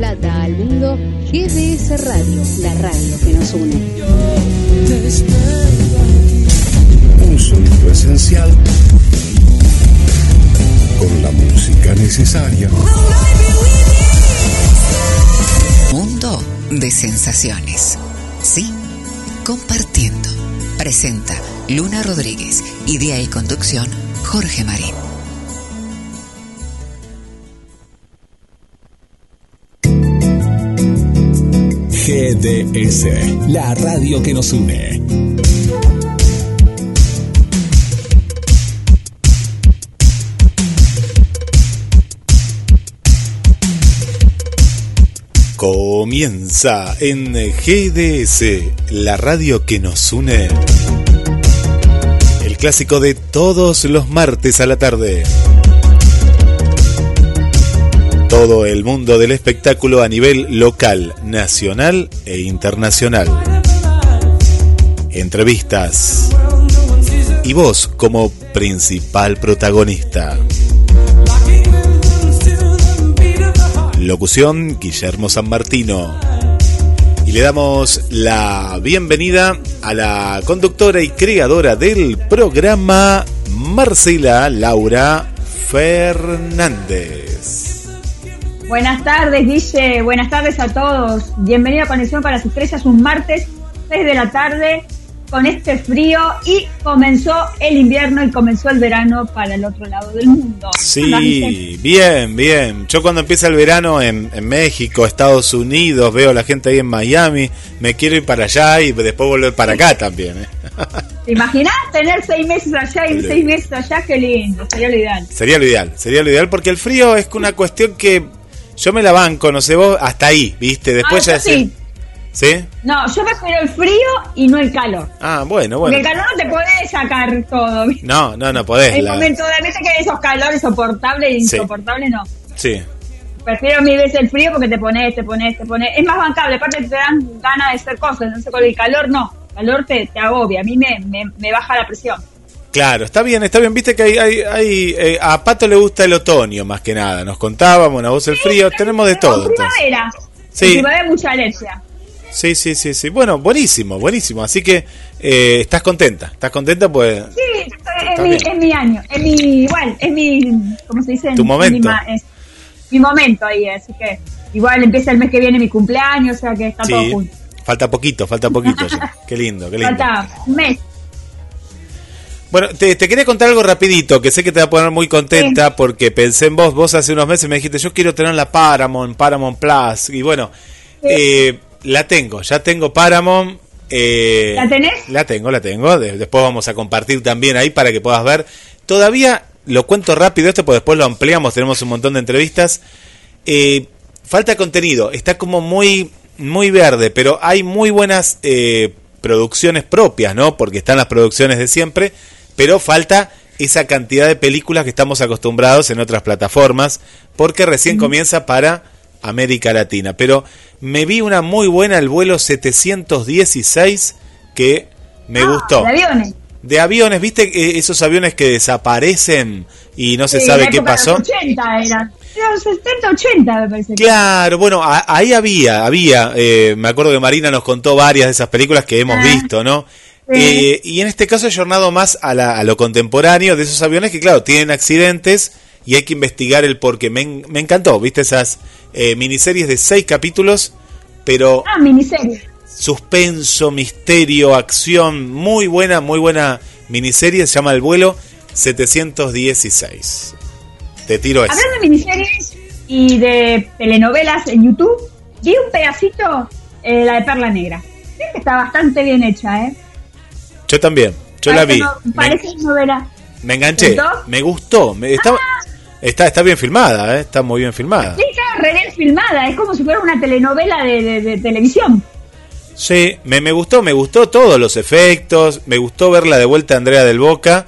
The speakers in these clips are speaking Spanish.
Plata al mundo, GDS Radio, la radio que nos une. Un sonido esencial con la música necesaria. Mundo de sensaciones. Sí, compartiendo. Presenta Luna Rodríguez. Idea y conducción Jorge Marín. GDS, la radio que nos une. Comienza en GDS, la radio que nos une. El clásico de todos los martes a la tarde. Todo el mundo del espectáculo a nivel local, nacional e internacional. Entrevistas. Y vos como principal protagonista. Locución Guillermo San Martino. Y le damos la bienvenida a la conductora y creadora del programa, Marcela Laura Fernández. Buenas tardes, Guille. Buenas tardes a todos. Bienvenido a Conexión para las Estrellas, un martes, 6 de la tarde, con este frío y comenzó el invierno y comenzó el verano para el otro lado del mundo. Sí, bien, bien. Yo cuando empieza el verano en, en, México, Estados Unidos, veo a la gente ahí en Miami, me quiero ir para allá y después volver para acá también. ¿eh? ¿Te imaginas tener seis meses allá y seis meses allá? Qué lindo, sería lo ideal. Sería lo ideal, sería lo ideal porque el frío es una cuestión que yo me la banco, no sé vos, hasta ahí, ¿viste? Después ah, ya sí. ¿Sí? No, yo prefiero el frío y no el calor. Ah, bueno, bueno. Porque el calor no te podés sacar todo. No, no, no podés. El la... momento de que esos calores soportables e insoportables, sí. no. Sí. Prefiero mil veces el frío porque te pones, te pones, te pones. Es más bancable, aparte te dan ganas de hacer cosas. No sé, con el calor no. El calor te, te agobia, a mí me, me, me baja la presión. Claro, está bien, está bien. Viste que hay, hay, hay eh, a Pato le gusta el otoño más que nada. Nos contábamos, una voz el frío, tenemos de todo. Primavera. Sí. Primavera mucha alergia. Sí, sí, sí, sí. Bueno, buenísimo, buenísimo. Así que eh, estás contenta, estás contenta pues. Sí, es mi, es mi, año, es mi, igual, es mi, ¿cómo se dice? Tu momento. Mi, es, mi momento ahí, así que igual empieza el mes que viene mi cumpleaños, o sea que está sí. todo junto. Falta poquito, falta poquito. ya. Qué lindo, qué lindo. Falta un mes. Bueno, te, te, quería contar algo rapidito, que sé que te va a poner muy contenta sí. porque pensé en vos, vos hace unos meses me dijiste, yo quiero tener la Paramount, Paramount Plus, y bueno, sí. eh, la tengo, ya tengo Paramount. Eh, ¿La tenés? La tengo, la tengo. De, después vamos a compartir también ahí para que puedas ver. Todavía lo cuento rápido esto, porque después lo ampliamos, tenemos un montón de entrevistas. Eh, falta contenido, está como muy, muy verde, pero hay muy buenas eh, producciones propias, ¿no? Porque están las producciones de siempre, pero falta esa cantidad de películas que estamos acostumbrados en otras plataformas, porque recién comienza para América Latina. Pero me vi una muy buena, el vuelo 716, que me ah, gustó. De aviones. De aviones, ¿viste esos aviones que desaparecen y no se sí, sabe qué pasó? 80 era. Era 70, 80 me parece. Claro, bueno, a, ahí había, había, eh, me acuerdo que Marina nos contó varias de esas películas que hemos ah, visto, ¿no? Eh, y en este caso he jornado más a, la, a, lo contemporáneo de esos aviones que, claro, tienen accidentes y hay que investigar el porqué. Me, me encantó, ¿viste? Esas eh, miniseries de seis capítulos, pero... Ah, miniseries. Suspenso, misterio, acción, muy buena, muy buena miniserie, se llama El vuelo 716. Te tiro eso. Hablando de miniseries y de telenovelas en YouTube, vi un pedacito, eh, la de Perla Negra. Creo que está bastante bien hecha, ¿eh? Yo también, yo parece la vi. No, parece me, novela. Me enganché, me gustó, me, estaba... Ah. Está, está bien filmada, ¿eh? está muy bien filmada. Sí, está re bien filmada, es como si fuera una telenovela de, de, de televisión. Sí, me, me, gustó, me gustó todos los efectos, me gustó verla de vuelta a Andrea del Boca.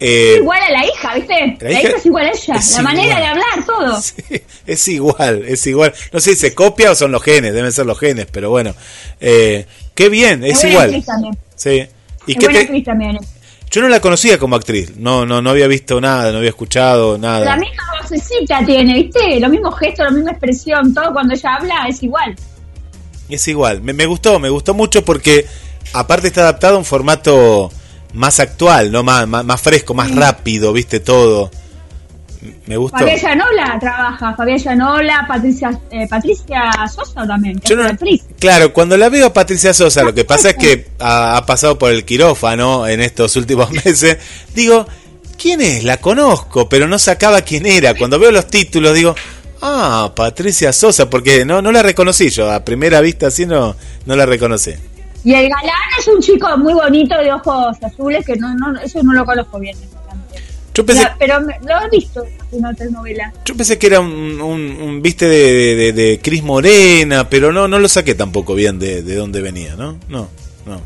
Eh, es igual a la hija, ¿viste? La, la hija, hija, es igual a ella, la igual. manera de hablar, todo. Sí, es igual, es igual. No sé si se copia o son los genes, deben ser los genes, pero bueno. Eh, qué bien, es, es igual. Sí. ¿Y es qué buena te... también. Yo no la conocía como actriz, no, no, no había visto nada, no había escuchado nada. La misma vocecita tiene, ¿viste? Los mismos gestos, la misma expresión, todo cuando ella habla es igual. Es igual, me, me gustó, me gustó mucho porque aparte está adaptado a un formato más actual, no más, más, más fresco, más rápido, viste todo. Me gustó. Fabián Llanola trabaja, Fabián Llanola, Patricia, eh, Patricia Sosa también, que Yo es no- actriz. claro, cuando la veo a Patricia Sosa, lo que pasa es que ha, ha pasado por el quirófano en estos últimos meses. Digo, ¿quién es? La conozco, pero no sacaba quién era. Cuando veo los títulos digo, ah, Patricia Sosa, porque no, no la reconocí yo. A primera vista así no, no la reconocí. Y el galán es un chico muy bonito de ojos azules, que no, no eso no lo conozco bien. Yo pensé, Ya, pero me- lo he visto en otras novelas. yo pensé que era un, un- un viste de, de, de- Cris Morena, pero no, no lo saqué tampoco bien de, de dónde venía, ¿no? No, no.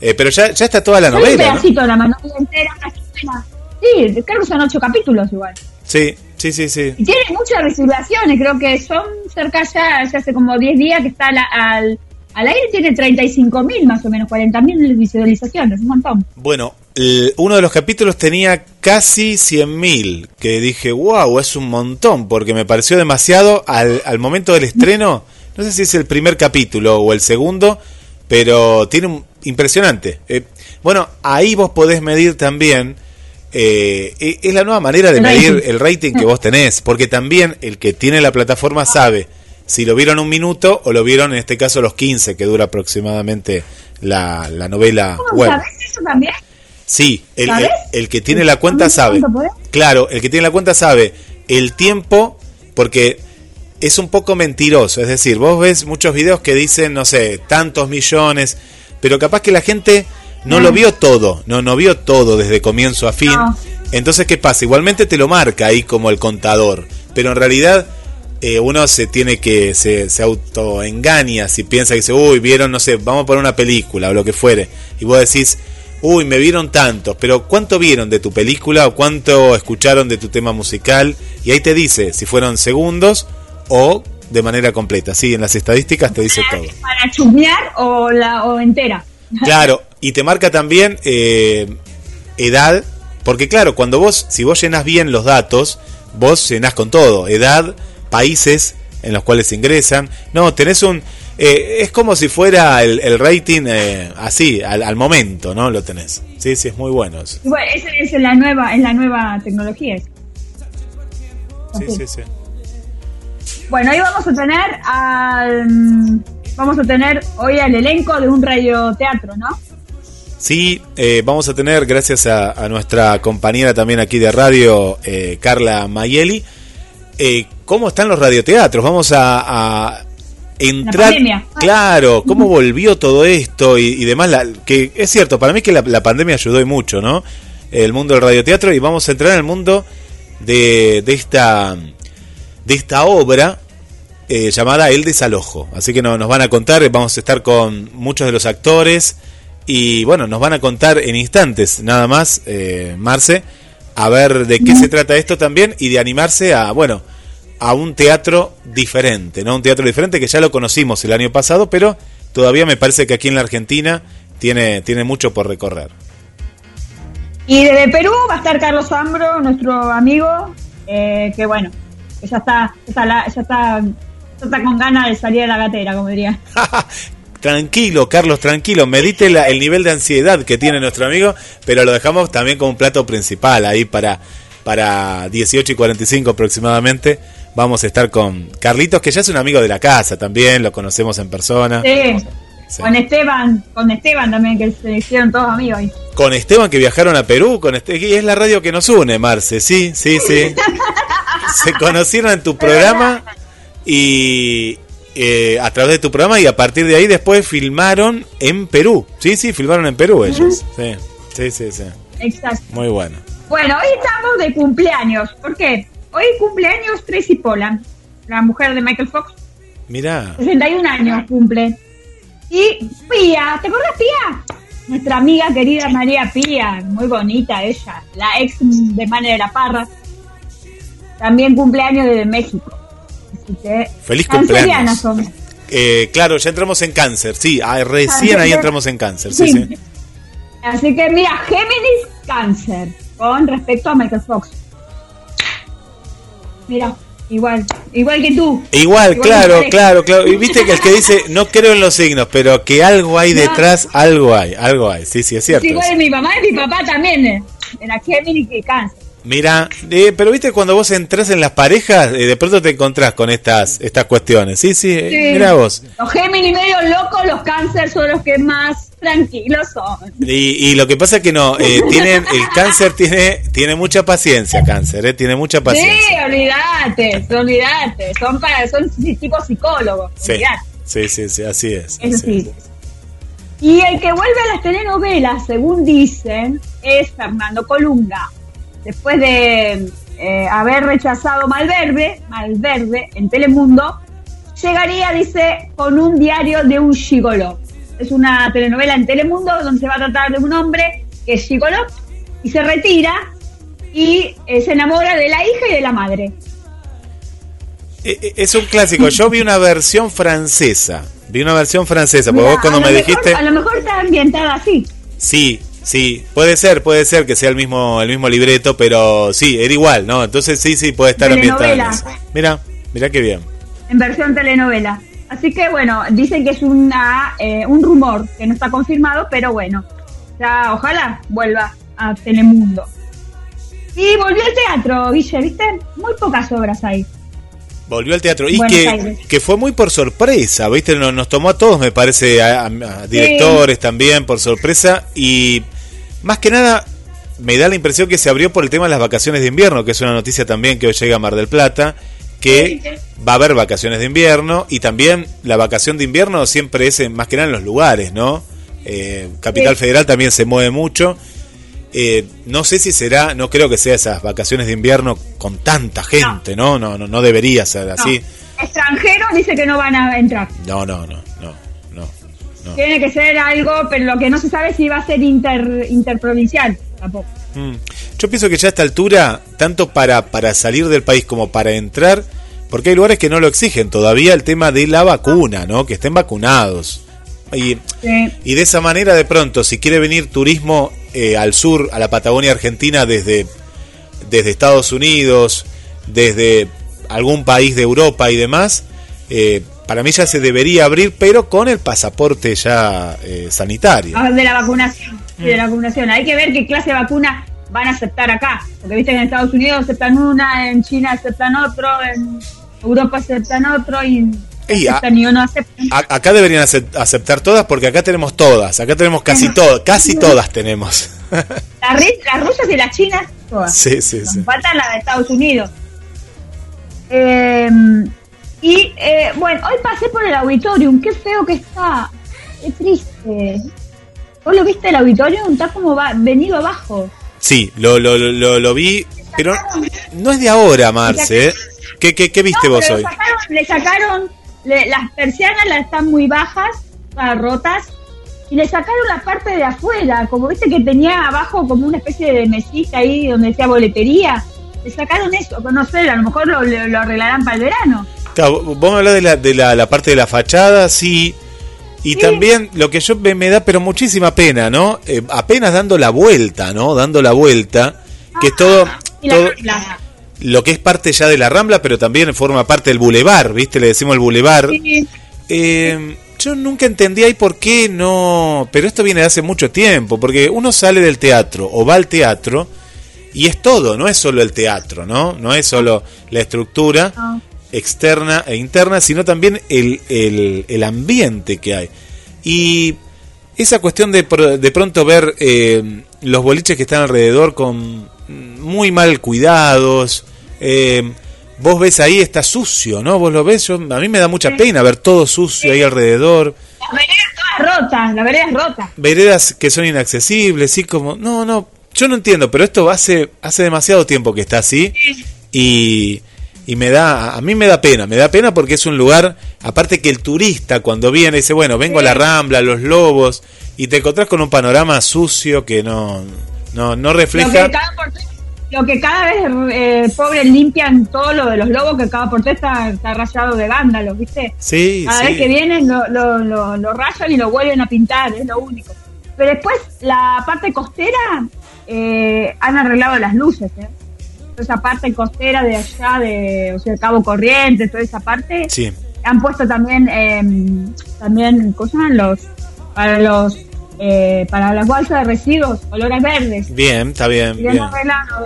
Eh, pero ya, ya está toda la un novela, ¿no? pedacito de la novela entera. Sí, creo que son ocho capítulos igual. Sí, sí, sí, sí. Y tiene muchas visualizaciones, creo que son cerca ya, ya hace como 10 días que está la- al, al aire, tiene 35 mil más o menos, 40 mil visualizaciones, un montón. Bueno, uno de los capítulos tenía casi 100.000, que dije, wow, es un montón, porque me pareció demasiado al, al momento del estreno. No sé si es el primer capítulo o el segundo, pero tiene un impresionante. Eh, bueno, ahí vos podés medir también. eh, e- es la nueva manera de medir el rating que vos tenés, porque también el que tiene la plataforma sabe si lo vieron un minuto o lo vieron en este caso los 15 que dura aproximadamente la, la novela ¿Cómo web. sabes eso también? Sí, el, el- el que tiene la cuenta sabe. Claro, el que tiene la cuenta sabe el tiempo, porque es un poco mentiroso. Es decir, vos ves muchos videos que dicen, no sé, tantos millones, pero capaz que la gente no lo vio todo, no, no vio todo desde comienzo a fin. No. Entonces, ¿qué pasa? Igualmente te lo marca ahí como el contador, pero en realidad eh, uno se tiene que, se, se autoengaña si piensa que dice, uy, vieron, no sé, vamos a poner una película o lo que fuere, y vos decís, uy, me vieron tantos, pero ¿cuánto vieron de tu película o cuánto escucharon de tu tema musical? Y ahí te dice si fueron segundos o de manera completa. Sí, en las estadísticas te dice todo. Para chusmear o, la, o entera. Claro, y te marca también eh, edad, porque claro, cuando vos, si vos llenas bien los datos, vos llenás con todo, edad, países en los cuales ingresan, no, tenés un, eh, es como si fuera el, el rating eh, así, al, al momento, ¿no? Lo tenés. Sí, sí, es muy bueno eso. Bueno, esa es la nueva, es la nueva tecnología. Sí, sí, sí. Bueno, hoy vamos a tener al, vamos a tener hoy al elenco de un radioteatro, ¿no? Sí, eh, vamos a tener, gracias a, a nuestra compañera también aquí de radio, Carla Mayeli, cómo están los radioteatros. Vamos a, a entrar. pandemia. Claro, cómo volvió todo esto y, y demás. La, que es cierto, para mí que la, la pandemia ayudó y mucho, ¿no? El mundo del radioteatro y vamos a entrar en el mundo de, de esta de esta obra eh, llamada El Desalojo. Así que no- nos van a contar, vamos a estar con muchos de los actores y bueno, nos van a contar en instantes nada más, eh, Marce, a ver de qué se trata esto también y de animarse a, bueno, a un teatro diferente, ¿no? Un teatro diferente que ya lo conocimos el año pasado, pero todavía me parece que aquí en la Argentina tiene, tiene mucho por recorrer. Y desde Perú va a estar Carlos Ambro, nuestro amigo, eh, que bueno, que ya está, ya está, la- ya está, ya está con ganas de salir de la gatera, como diría. Tranquilo, Carlos, tranquilo. Medite la- el nivel de ansiedad que tiene nuestro amigo, pero lo dejamos también como un plato principal ahí para, para 18 y 45 aproximadamente. Vamos a estar con Carlitos, que ya es un amigo de la casa también, lo conocemos en persona. Sí, Sí. con Esteban, con Esteban también, que se hicieron todos amigos ahí. Con Esteban, que viajaron a Perú, con este, y es la radio que nos une, Marce, sí, sí, sí. Se conocieron en tu programa y eh, a través de tu programa y a partir de ahí después filmaron en Perú. Sí, sí, filmaron en Perú ellos. Sí, sí, sí, sí. Exacto. Muy bueno. Bueno, hoy estamos de cumpleaños. ¿Por qué? Hoy cumpleaños Tracy Polan, la mujer de Michael Fox. Mirá, 61 años cumple. Y Pía, ¿te acuerdas Pía? Nuestra amiga querida María Pía, muy bonita ella, la ex de Mane de la Parra. También cumpleaños desde México. Así que, Feliz cumpleaños. son. eh, claro, ya entramos en cáncer. Sí, ah, recién ahí entramos en cáncer. Sí, sí. Así que mira, Géminis Cáncer con respecto a Michael Fox. Mira, igual, igual que tú. Igual, Igual claro, claro, claro. Y viste que el que dice, no creo en los signos, pero que algo hay No. detrás, algo hay, algo hay. Sí, sí, es cierto. Es igual mi mamá y mi papá también. eh. Era Géminis y Cáncer. Mira, eh, pero viste cuando vos entras en las parejas, eh, de pronto te encontrás con estas estas cuestiones. Sí, sí, eh, Sí. mira vos. Los Géminis medio locos, los Cáncer son los que más tranquilos son. Y, y lo que pasa es que no, eh, tienen, el cáncer tiene tiene mucha paciencia, cáncer, eh, tiene mucha Sí, paciencia. olvídate, olvídate. Son para, son tipo psicólogos. Sí, sí, sí, sí, así es. Eso así sí. Y el que vuelve a las telenovelas, según dicen, es Fernando Colunga. Después de eh, haber rechazado Malverde, Malverde en Telemundo, llegaría, dice, con un diario de un gigoló. Es una telenovela en Telemundo donde se va a tratar de un hombre que es gigoló y se retira y eh, se enamora de la hija y de la madre. Eh, Es un clásico. Yo vi una versión francesa. Vi una versión francesa, porque vos cuando me mejor- dijiste... A lo mejor está ambientada así. Sí, sí, puede ser, puede ser que sea el mismo el mismo libreto, pero sí, era igual, ¿no? Entonces sí, sí, puede estar Telenovela. Mira, mira qué bien. en versión telenovela. Así que bueno, dicen que es una, eh, un rumor que no está confirmado, pero bueno, ya ojalá vuelva a Telemundo. Y volvió al teatro, Guille, ¿viste? Muy pocas obras hay. Volvió al teatro y que, que fue muy por sorpresa, ¿viste? Nos, nos tomó a todos, me parece, a, a- a directores también por sorpresa y más que nada me da la impresión que se abrió por el tema de las vacaciones de invierno, que es una noticia también que hoy llega a Mar del Plata, que va a haber vacaciones de invierno y también la vacación de invierno siempre es en- más que nada en los lugares, ¿no? Eh, Capital Sí. Federal también se mueve mucho. Eh, no sé si será, no creo que sea esas vacaciones de invierno con tanta gente, ¿no? No, no, no debería ser No. así. Extranjeros dice que no van a entrar. No, no, no. No. Tiene que ser algo, pero lo que no se sabe es si va a ser inter, interprovincial. Tampoco. Mm. Yo pienso que ya a esta altura, tanto para, para salir del país como para entrar, porque hay lugares que no lo exigen todavía el tema de la vacuna, ¿no? Que estén vacunados. Y, Sí. y de esa manera, de pronto, si quiere venir turismo eh, al sur, a la Patagonia Argentina, desde, desde Estados Unidos, desde algún país de Europa y demás, eh, para mí ya se debería abrir, pero con el pasaporte ya eh, sanitario. Ah, De la vacunación. de la vacunación. Hay que ver qué clase de vacuna van a aceptar acá. Porque viste que en Estados Unidos aceptan una, en China aceptan otro, en Europa aceptan otro y, Y a- aceptan y uno aceptan. A- acá deberían acep- aceptar todas porque acá tenemos todas, acá tenemos casi todas, casi todas tenemos. Las, rusas y las chinas, todas. sí, sí, Nos sí. faltan las de Estados Unidos. Eh, y eh, bueno, hoy pasé por el auditorium, qué feo que está, qué triste. ¿Vos lo viste el auditorium? Está como va, venido abajo. Sí, lo, lo, lo, lo- vi, pero no es de ahora, Marce. ¿eh? ¿Qué, qué, qué viste No, vos hoy? sacaron- le sacaron, le- las persianas las están muy bajas, ah, rotas, y le sacaron la parte de afuera, como viste que tenía abajo como una especie de mesita ahí donde decía boletería. Le sacaron eso, no sé, a lo mejor lo, lo- lo arreglarán para el verano. Claro, vos me hablás de la, de la, la parte de la fachada, sí. Y Sí. también lo que yo me, me da, pero muchísima pena, ¿no? Eh, apenas dando la vuelta, ¿no? Dando la vuelta, que es todo, Ah, Y la- todo la- lo que es parte ya de la Rambla, pero también forma parte del bulevar, ¿viste? Le decimos el bulevar. sí, Eh, yo nunca entendí ahí por qué no, pero esto viene de hace mucho tiempo, porque uno sale del teatro o va al teatro y es todo, no es solo el teatro, ¿no? No es solo la estructura no. Externa e interna, sino también el, el, el ambiente que hay. Y esa cuestión de, de pronto ver eh, los boliches que están alrededor con muy mal cuidados, eh, vos ves ahí está sucio, ¿no? Vos lo ves, yo, a mí me da mucha pena ver todo sucio ahí alrededor, Las veredas todas rotas, las veredas rotas. veredas que son inaccesibles, sí, como, no, no, yo no entiendo, pero esto hace, hace demasiado tiempo que está así y, y me da, a mí me da pena, me da pena porque es un lugar, aparte que el turista cuando viene dice, bueno, vengo a la Rambla, a los Lobos, y te encontrás con un panorama sucio que no, no, no Lo refleja... que cada, por lo que cada vez eh, pobres limpian todo lo de los lobos, que cada por tres está, está rayado de vándalos, ¿viste? Sí, Cada sí. vez que vienen lo, lo, lo, lo rayan y lo vuelven a pintar, es lo único. Pero después, la parte costera, eh, han arreglado las luces, ¿eh? Toda esa parte costera de allá, de o sea, Cabo Corrientes, toda esa parte. Sí. Han puesto también, eh, también, ¿cómo los? Para los, eh, para las bolsas de residuos, colores verdes. Bien, está bien. Y bien.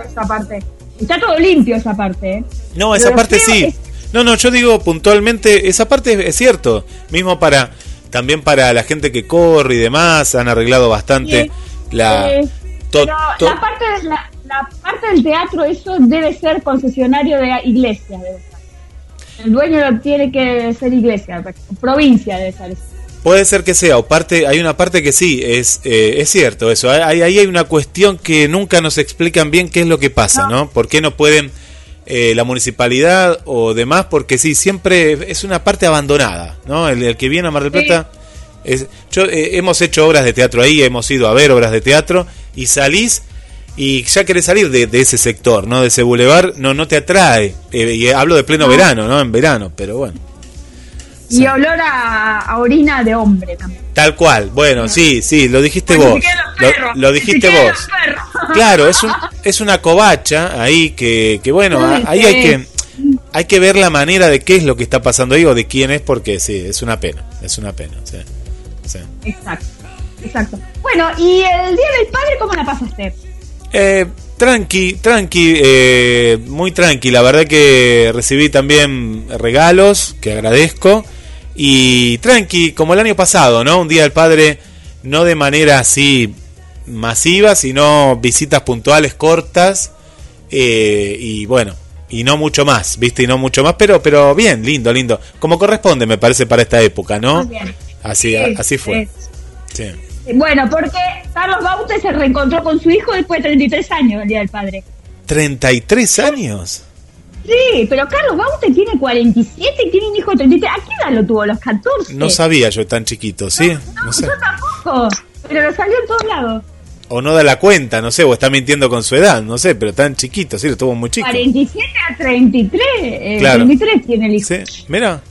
esa parte. Está todo limpio esa parte, ¿eh? No, esa Pero parte sí. es- No, no, yo digo puntualmente, esa parte es, cierto. Mismo para, también para la gente que corre y demás, han arreglado bastante Sí, la... eh, to- pero la parte, de- la, la parte del teatro, eso debe ser concesionario de iglesia, debe ser. El dueño tiene que ser iglesia, provincia debe ser. Puede ser que sea, o parte, hay una parte que sí, es, eh, es cierto eso. Ahí, ahí hay una cuestión que nunca nos explican bien qué es lo que pasa, ¿no? ¿Por qué no pueden eh, la municipalidad o demás? Porque sí, siempre es una parte abandonada, ¿no? El, el que viene a Mar del Sí. Plata... Es, yo, eh, hemos hecho obras de teatro ahí, hemos ido a ver obras de teatro y salís y ya querés salir de, de ese sector, ¿no? De ese bulevar, no, no te atrae. Eh, y hablo de pleno No. verano, ¿no? En verano, pero bueno. Y Sí. olor a, a orina de hombre también. Tal cual, bueno, sí, sí, lo dijiste Porque vos. los Lo, perros, lo se dijiste vos. los. Claro, es, un, es una covacha ahí que, que bueno, Ay, ahí hay que, hay que ver la manera de qué es lo que está pasando ahí o de quién es, porque sí, es una pena, es una pena. Sí, sí. Exacto, exacto. Bueno, ¿y el Día del Padre cómo la pasaste? Eh, tranqui, tranqui, eh, muy tranqui. La verdad que recibí también regalos, que agradezco. Y tranqui, como el año pasado, ¿no? Un día del padre, no de manera así masiva, sino visitas puntuales, cortas. eh, y bueno, y no mucho más, ¿viste? Y no mucho más, pero, pero bien, lindo, lindo. Como corresponde, me parece, para esta época, ¿no? Muy bien. Así, Sí, así fue. sí. Bueno, porque Carlos Baute se reencontró con su hijo después de 33 años el Día del Padre. ¿33 años? Sí, pero Carlos Baute tiene 47 y tiene un hijo de 33. ¿A qué edad lo tuvo? ¿A los 14? No sabía yo tan chiquito, ¿sí? No sé. Yo tampoco, pero lo salió en todos lados. O no da la cuenta, no sé, o está mintiendo con su edad, no sé, pero tan chiquito, sí, lo tuvo muy chico. 47 a 33. Eh, Claro. 33 tiene el hijo. Sí, mira,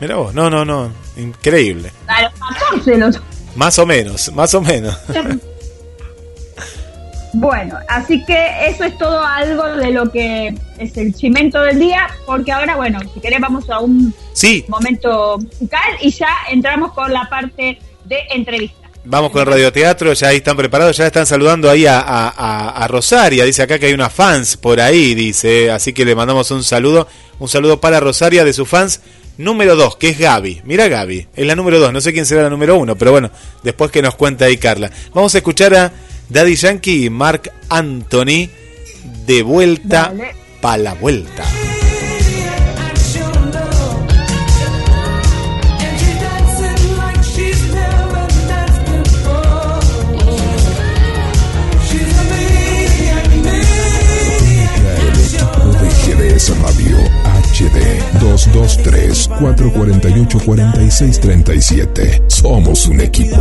mira vos, no, no, no, increíble. A los 14 lo tuvo. Más o menos, más o menos. Bueno, así que eso es todo algo de lo que es el chimento del día, porque ahora, bueno, si querés vamos a un Sí, momento musical y ya entramos con la parte de entrevista. vamos con el radioteatro, ya ahí están preparados, ya están saludando ahí a- a Rosaria, dice acá que hay unas fans por ahí, dice, así que le mandamos un saludo, un saludo para Rosaria de sus fans número 2, que es Gaby. Mira Gaby, es la número 2, no sé quién será la número 1, pero bueno, después que nos cuenta ahí Carla. Vamos a escuchar a Daddy Yankee y Mark Anthony de vuelta Dale. pa' la vuelta. 223-448-4637. Somos un equipo.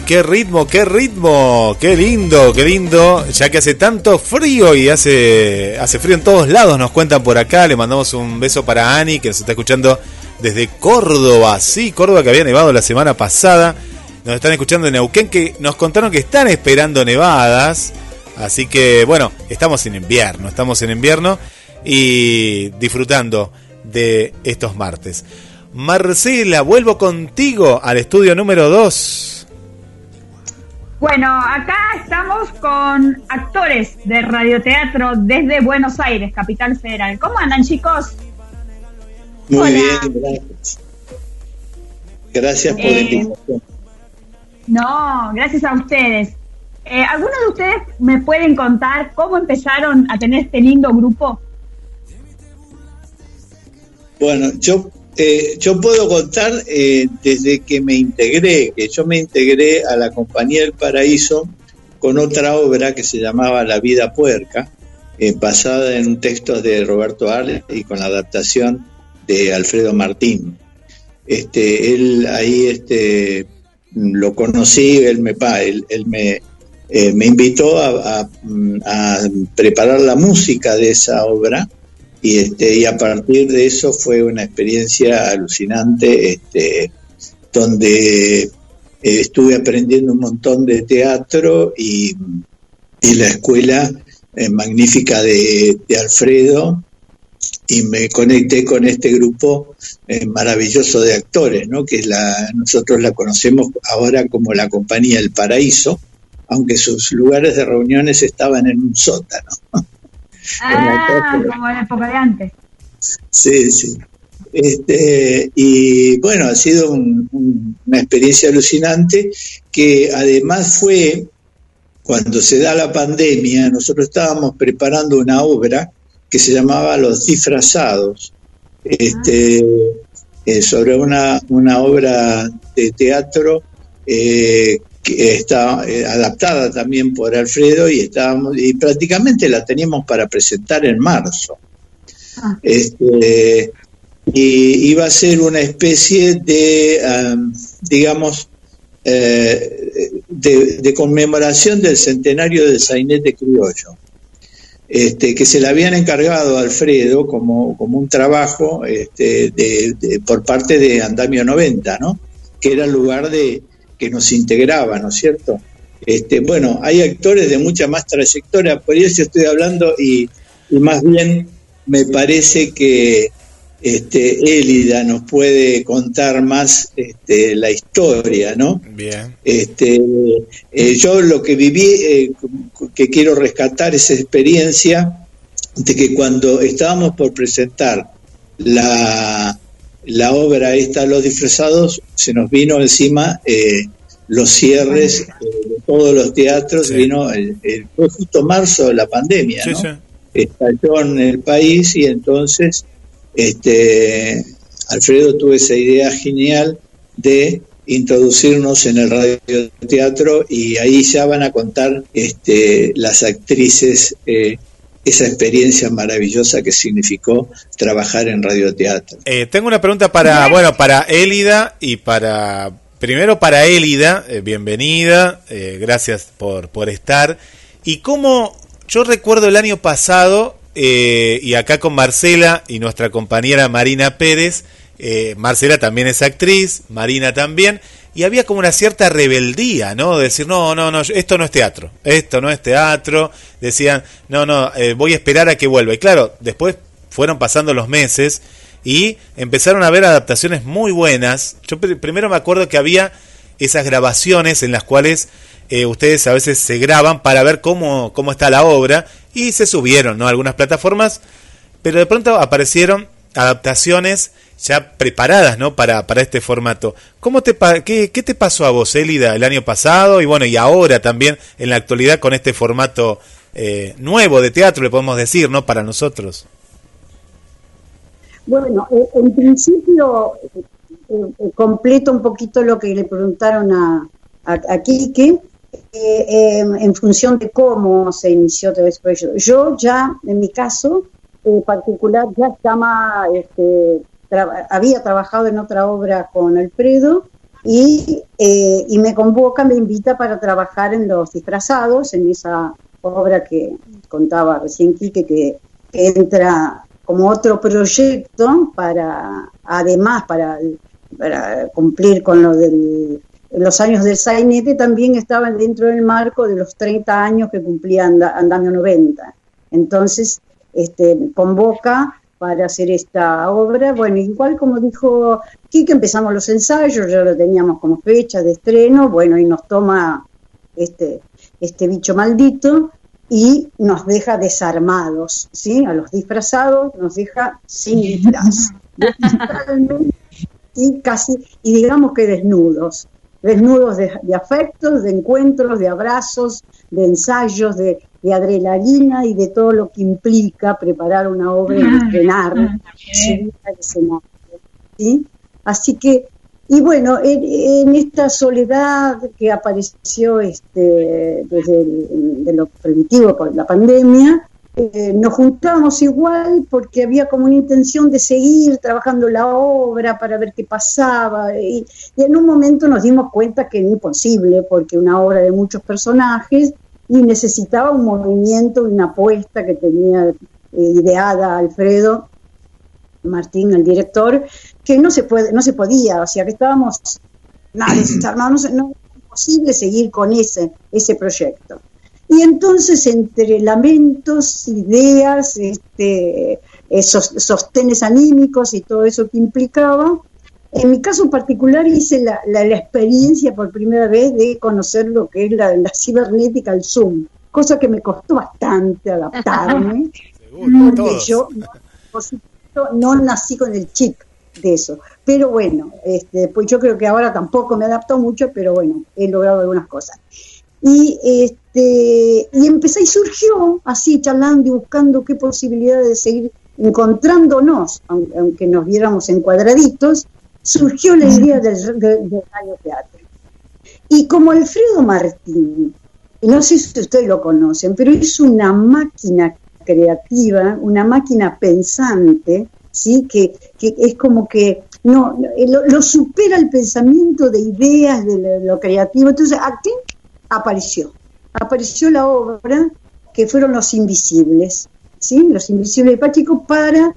Qué ritmo, qué ritmo, qué lindo, qué lindo. Ya que hace tanto frío y hace, hace frío en todos lados, nos cuentan por acá. Le mandamos un beso para Ani, que nos está escuchando desde Córdoba. Sí, Córdoba que había nevado la semana pasada. Nos están escuchando en Neuquén, que nos contaron que están esperando nevadas. Así que, bueno, estamos en invierno, estamos en invierno y disfrutando de estos martes. Marcela, vuelvo contigo al estudio número 2. Bueno, acá estamos con actores de radioteatro desde Buenos Aires, Capital Federal. ¿Cómo andan, chicos? Muy Hola. bien, gracias. Gracias por la Eh, invitación. No, gracias a ustedes. Eh, ¿Algunos de ustedes me pueden contar cómo empezaron a tener este lindo grupo? Bueno, yo, eh, yo puedo contar eh, desde que me integré, que yo me integré a la Compañía del Paraíso con otra obra que se llamaba La vida puerca, eh, basada en un texto de Roberto Arles y con la adaptación de Alfredo Martín. Este, él ahí este, lo conocí, él me, él, él me, me invitó a- a preparar la música de esa obra y este y a partir de eso fue una experiencia alucinante este donde eh, estuve aprendiendo un montón de teatro y, y la escuela eh, magnífica de, Alfredo y me conecté con este grupo eh, maravilloso de actores, ¿no? que la, nosotros la conocemos ahora como la Compañía del Paraíso, aunque sus lugares de reuniones estaban en un sótano. Ah, como en la época de antes. Sí, sí. Este, y bueno, ha sido un- un- una experiencia alucinante que además fue cuando se da la pandemia, nosotros estábamos preparando una obra que se llamaba Los disfrazados, este, eh, sobre una, una obra de teatro eh, que está eh, adaptada también por Alfredo y estábamos y prácticamente la teníamos para presentar en marzo. Ah. Este, y iba a ser una especie de, am, digamos, eh, de, de conmemoración del centenario del sainete criollo, este, que se le habían encargado a Alfredo como, como un trabajo este, de- de- por parte de Andamio 90, ¿no? que era el lugar de, que nos integraba, ¿no es cierto? Este, bueno, hay actores de mucha más trayectoria, por eso estoy hablando y, y más bien me parece que este, Élida nos puede contar más este, la historia, ¿no? Bien. Este, eh, yo lo que viví, eh, que quiero rescatar esa experiencia de que cuando estábamos por presentar la, la obra esta, Los disfrazados, se nos vino encima eh, los cierres eh, de todos los teatros, Sí. vino el, el- fue justo marzo de la pandemia, Sí, ¿no? sí. estalló en el país y entonces este Alfredo tuvo esa idea genial de introducirnos en el radioteatro y ahí ya van a contar este, las actrices eh, esa experiencia maravillosa que significó trabajar en radioteatro. Eh, tengo una pregunta para, bueno, para Élida y para, primero para Élida, eh, bienvenida, eh, gracias por, por estar. Y cómo, yo recuerdo el año pasado, eh, y acá con Marcela y nuestra compañera Marina Pérez, Marcela también es actriz, Marina también, y había como una cierta rebeldía, ¿no? De decir, no, no, no, esto no es teatro, esto no es teatro. Decían, no, no, eh, voy a esperar a que vuelva. Y claro, después fueron pasando los meses y empezaron a haber adaptaciones muy buenas. Yo pr- primero me acuerdo que había esas grabaciones en las cuales eh, ustedes a veces se graban para ver cómo, cómo está la obra y se subieron, ¿no? Algunas plataformas, pero de pronto aparecieron adaptaciones ya preparadas, ¿no? Para, para este formato. ¿Cómo te qué, qué te pasó a vos, Elida, el año pasado y bueno, y ahora también en la actualidad con este formato eh, nuevo de teatro, le podemos decir, ¿no? Para nosotros. Bueno, eh, en principio eh, eh, completo un poquito lo que le preguntaron a, a, Quique en función de cómo se inició todo este proyecto. Yo ya, en mi caso eh, particular, ya estaba, este, había trabajado en otra obra con Alfredo y, eh, y me convoca, me invita para trabajar en los disfrazados, en esa obra que contaba recién Quique, que, entra como otro proyecto para, además, para, cumplir con lo del los años del sainete también estaban dentro del marco de los 30 años que cumplía Andamio 90. Entonces, este, convoca para hacer esta obra. Bueno, igual como dijo Kike, empezamos los ensayos, ya lo teníamos como fecha de estreno, bueno, y nos toma este, este bicho maldito y nos deja desarmados, ¿sí? A los disfrazados nos deja sin disfraz. y casi, y digamos que desnudos desnudos de, afectos, de encuentros, de abrazos, de ensayos, de, adrenalina y de todo lo que implica preparar una obra y estrenar, ¿sí? Así que, y bueno, en, esta soledad que apareció este, desde de lo primitivo por la pandemia, eh, nos juntábamos igual porque había como una intención de seguir trabajando la obra para ver qué pasaba y, en un momento nos dimos cuenta que era imposible porque una obra de muchos personajes y necesitaba un movimiento, una apuesta que tenía eh, ideada Alfredo Martín, el director, que no se puede, no se podía, o sea que estábamos nada, desarmados, no, no era imposible seguir con ese, ese proyecto. Y entonces entre lamentos, ideas, este, esos sostenes anímicos y todo eso que implicaba, en mi caso particular hice la, la, experiencia por primera vez de conocer lo que es la, la cibernética, el Zoom, cosa que me costó bastante adaptarme, porque yo, por supuesto, no nací con el chip de eso. Pero bueno, este, pues yo creo que ahora tampoco me adapto mucho, pero bueno, he logrado algunas cosas. Y, este, y empecé y surgió así, charlando y buscando qué posibilidades de seguir encontrándonos, aunque nos viéramos encuadraditos, surgió la idea del, del, teatro. Y como Alfredo Martín, no sé si ustedes lo conocen, pero es una máquina creativa, una máquina pensante, ¿sí? que, que es como que no lo, supera el pensamiento de ideas, de lo, creativo. Entonces, aquí apareció. Apareció la obra que fueron Los Invisibles, ¿sí? Los Invisibles de para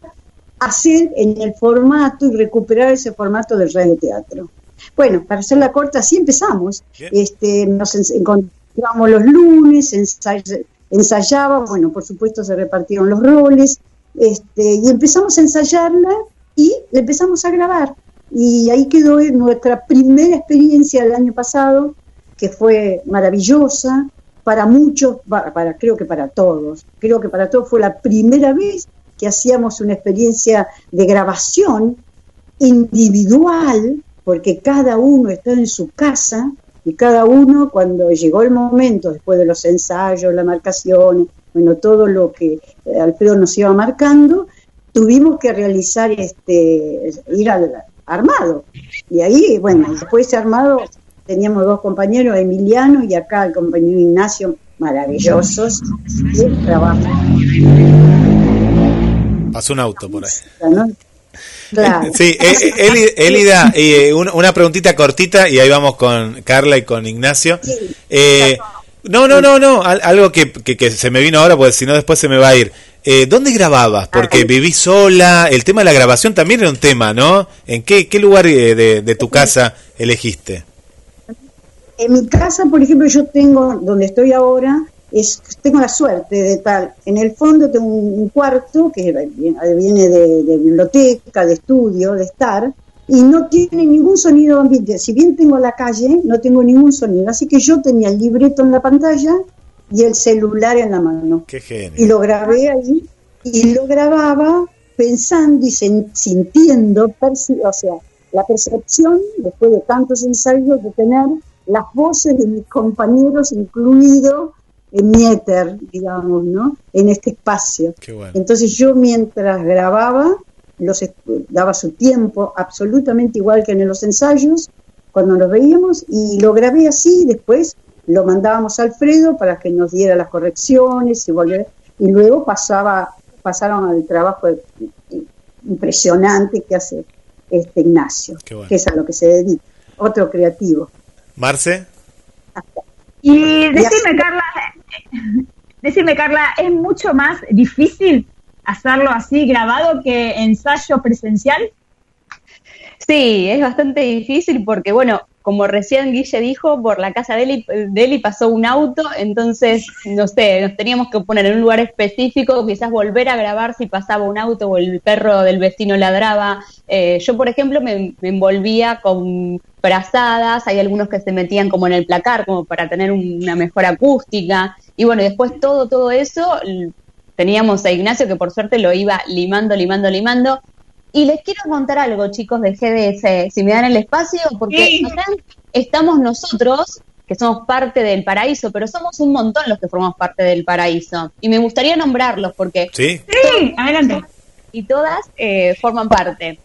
hacer en el formato y recuperar ese formato del radio teatro. Bueno, para hacer la corta, así empezamos. Este, nos encontramos los lunes, ensayábamos, bueno, por supuesto se repartieron los roles, este, y empezamos a ensayarla y la empezamos a grabar. Y ahí quedó nuestra primera experiencia del año pasado, que fue maravillosa para muchos, para, creo que para todos. Creo que para todos fue la primera vez que hacíamos una experiencia de grabación individual, porque cada uno está en su casa y cada uno cuando llegó el momento, después de los ensayos, la marcación, bueno, todo lo que eh, Alfredo nos iba marcando, tuvimos que realizar este, ir al armado. Y ahí, bueno, después de armado teníamos dos compañeros, Emiliano y acá el compañero Ignacio, maravillosos, que trabajan. Pasó un auto por ahí. Claro. Sí, eh, eh, Elida, eh, una preguntita cortita y ahí vamos con Carla y con Ignacio. no, no, no, no, algo que, que, se me vino ahora, porque si no después se me va a ir. ¿Dónde grababas? Porque viví sola, el tema de la grabación también era un tema, ¿no? ¿En qué, qué lugar de, de tu casa elegiste? En mi casa, por ejemplo, yo tengo, donde estoy ahora, es, tengo la suerte de tal, en el fondo tengo un, cuarto que viene de, biblioteca, de estudio, de estar, y no tiene ningún sonido ambiente. Si bien tengo la calle, no tengo ningún sonido. Así que yo tenía el libreto en la pantalla y el celular en la mano. Qué Y lo grabé ahí y lo grababa pensando y sintiendo, o sea, la percepción, después de tantos ensayos, de tener las voces de mis compañeros, incluido en mi éter, digamos, ¿no? En este espacio. Entonces yo mientras grababa, los daba su tiempo, absolutamente igual que en los ensayos, cuando los veíamos, y lo grabé así, después lo mandábamos a Alfredo para que nos diera las correcciones y volver, y luego pasaba, pasaron al trabajo impresionante que hace este Ignacio, que es a lo que se dedica. otro creativo. Marce. Y decime, Carla, decime, Carla, ¿es mucho más difícil hacerlo así grabado que ensayo presencial? Sí, es bastante difícil porque, bueno, como recién Guille dijo, por la casa de Eli, pasó un auto, entonces, no sé, nos teníamos que poner en un lugar específico, quizás volver a grabar si pasaba un auto o el perro del vecino ladraba. Eh, yo, por ejemplo, me envolvía con hay algunos que se metían como en el placar, como para tener una mejor acústica. Y bueno, después todo, todo eso, teníamos a Ignacio que por suerte lo iba limando, limando, limando. Y les quiero contar algo, chicos, de GDS, si me dan el espacio, porque Sí. acá estamos nosotros, que somos parte del paraíso, pero somos un montón los que formamos parte del paraíso. Y me gustaría nombrarlos porque Sí. Sí, adelante. y todas eh, forman parte.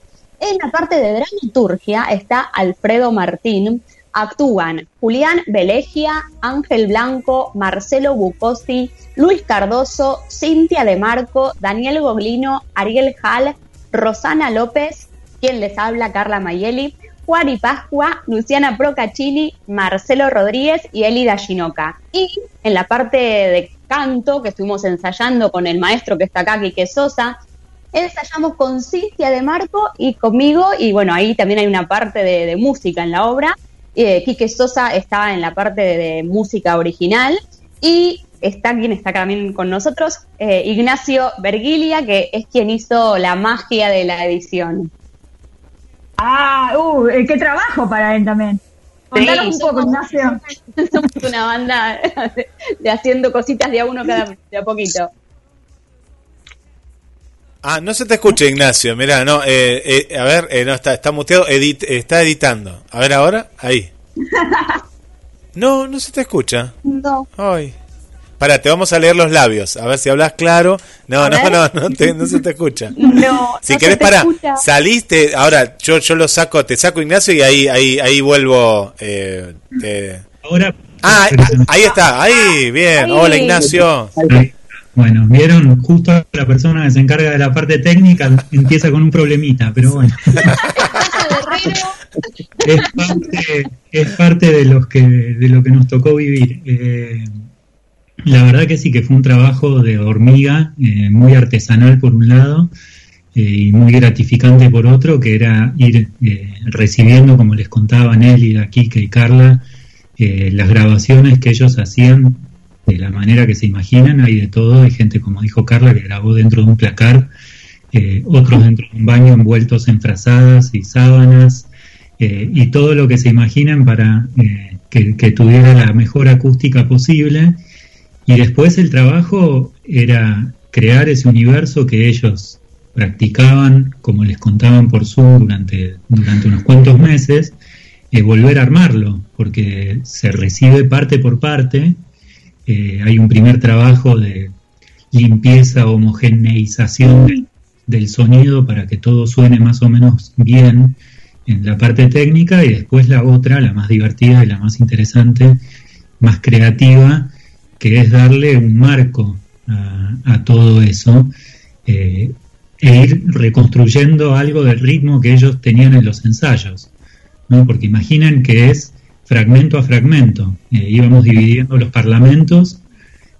En la parte de dramaturgia está Alfredo Martín. Actúan Julián Velegia, Ángel Blanco, Marcelo Bucosi, Luis Cardoso, Cintia De Marco, Daniel Goglino, Ariel Hall, Rosana López, quien les habla, Carla Mayeli, Juari Pascua, Luciana Procaccini, Marcelo Rodríguez y Elida Ginoca. Y en la parte de canto, que estuvimos ensayando con el maestro que está acá, Quique Sosa, ensayamos con Cintia de Marco y conmigo, y bueno, ahí también hay una parte de, de música en la obra. Eh, Quique Sosa está en la parte de, de música original y está quien está también con nosotros, eh, Ignacio Vergilia, que es quien hizo la magia de la edición. Ah, uh, eh, qué trabajo para él también. Contanos un Sí, poco, somos- Ignacio. Somos una banda de, de haciendo cositas de a uno cada de a poquito. Ah, no se te escucha, Ignacio. Mirá, no, eh, eh, a ver, eh, no está, está muteado, edit, está editando. A ver ahora, ahí. No, no se te escucha. No. Ay. Pará, te vamos a leer los labios, a ver si hablas claro. No, no, no, no, te- no se te escucha. No, Si no querés, escucha. saliste, ahora yo yo lo saco, te saco Ignacio y ahí ahí ahí vuelvo. Eh, te- Ahora. Ah, ahí- ahí está, ahí, bien. Ahí. Hola Ignacio. Ahí. Bueno, vieron, justo la persona que se encarga de la parte técnica empieza con un problemita, pero bueno, es parte, es parte de, los que, de lo que nos tocó vivir. Eh, la verdad que sí que fue un trabajo de hormiga, eh, muy artesanal por un lado eh, y muy gratificante por otro, que era ir eh, recibiendo, como les contaba Nelly, Kike y Carla, eh, las grabaciones que ellos hacían de la manera que se imaginan, hay de todo, hay gente, como dijo Carla, que grabó dentro de un placar, eh, otros dentro de un baño envueltos en frazadas y sábanas, eh, y todo lo que se imaginan para eh, que, que tuviera la mejor acústica posible. Y después el trabajo era crear ese universo que ellos practicaban, como les contaban por Zoom durante, durante unos cuantos meses, volver a armarlo, porque se recibe parte por parte. Eh, hay un primer trabajo de limpieza, homogeneización de- del sonido para que todo suene más o menos bien en la parte técnica y después la otra, la más divertida y la más interesante, más creativa, que es darle un marco a, a todo eso eh, e ir reconstruyendo algo del ritmo que ellos tenían en los ensayos. ¿no? Porque imaginen que es fragmento a fragmento. Eh, íbamos dividiendo los parlamentos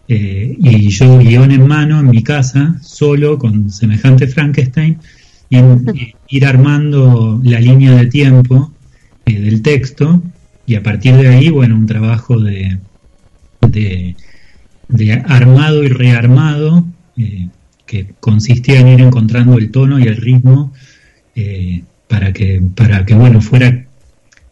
eh, y yo guion en mano en mi casa, solo con semejante Frankenstein, y, ir armando la línea de tiempo eh, del texto y a partir de ahí, bueno, un trabajo de, de, de armado y rearmado que consistía en ir encontrando el tono y el ritmo para que para que bueno fuera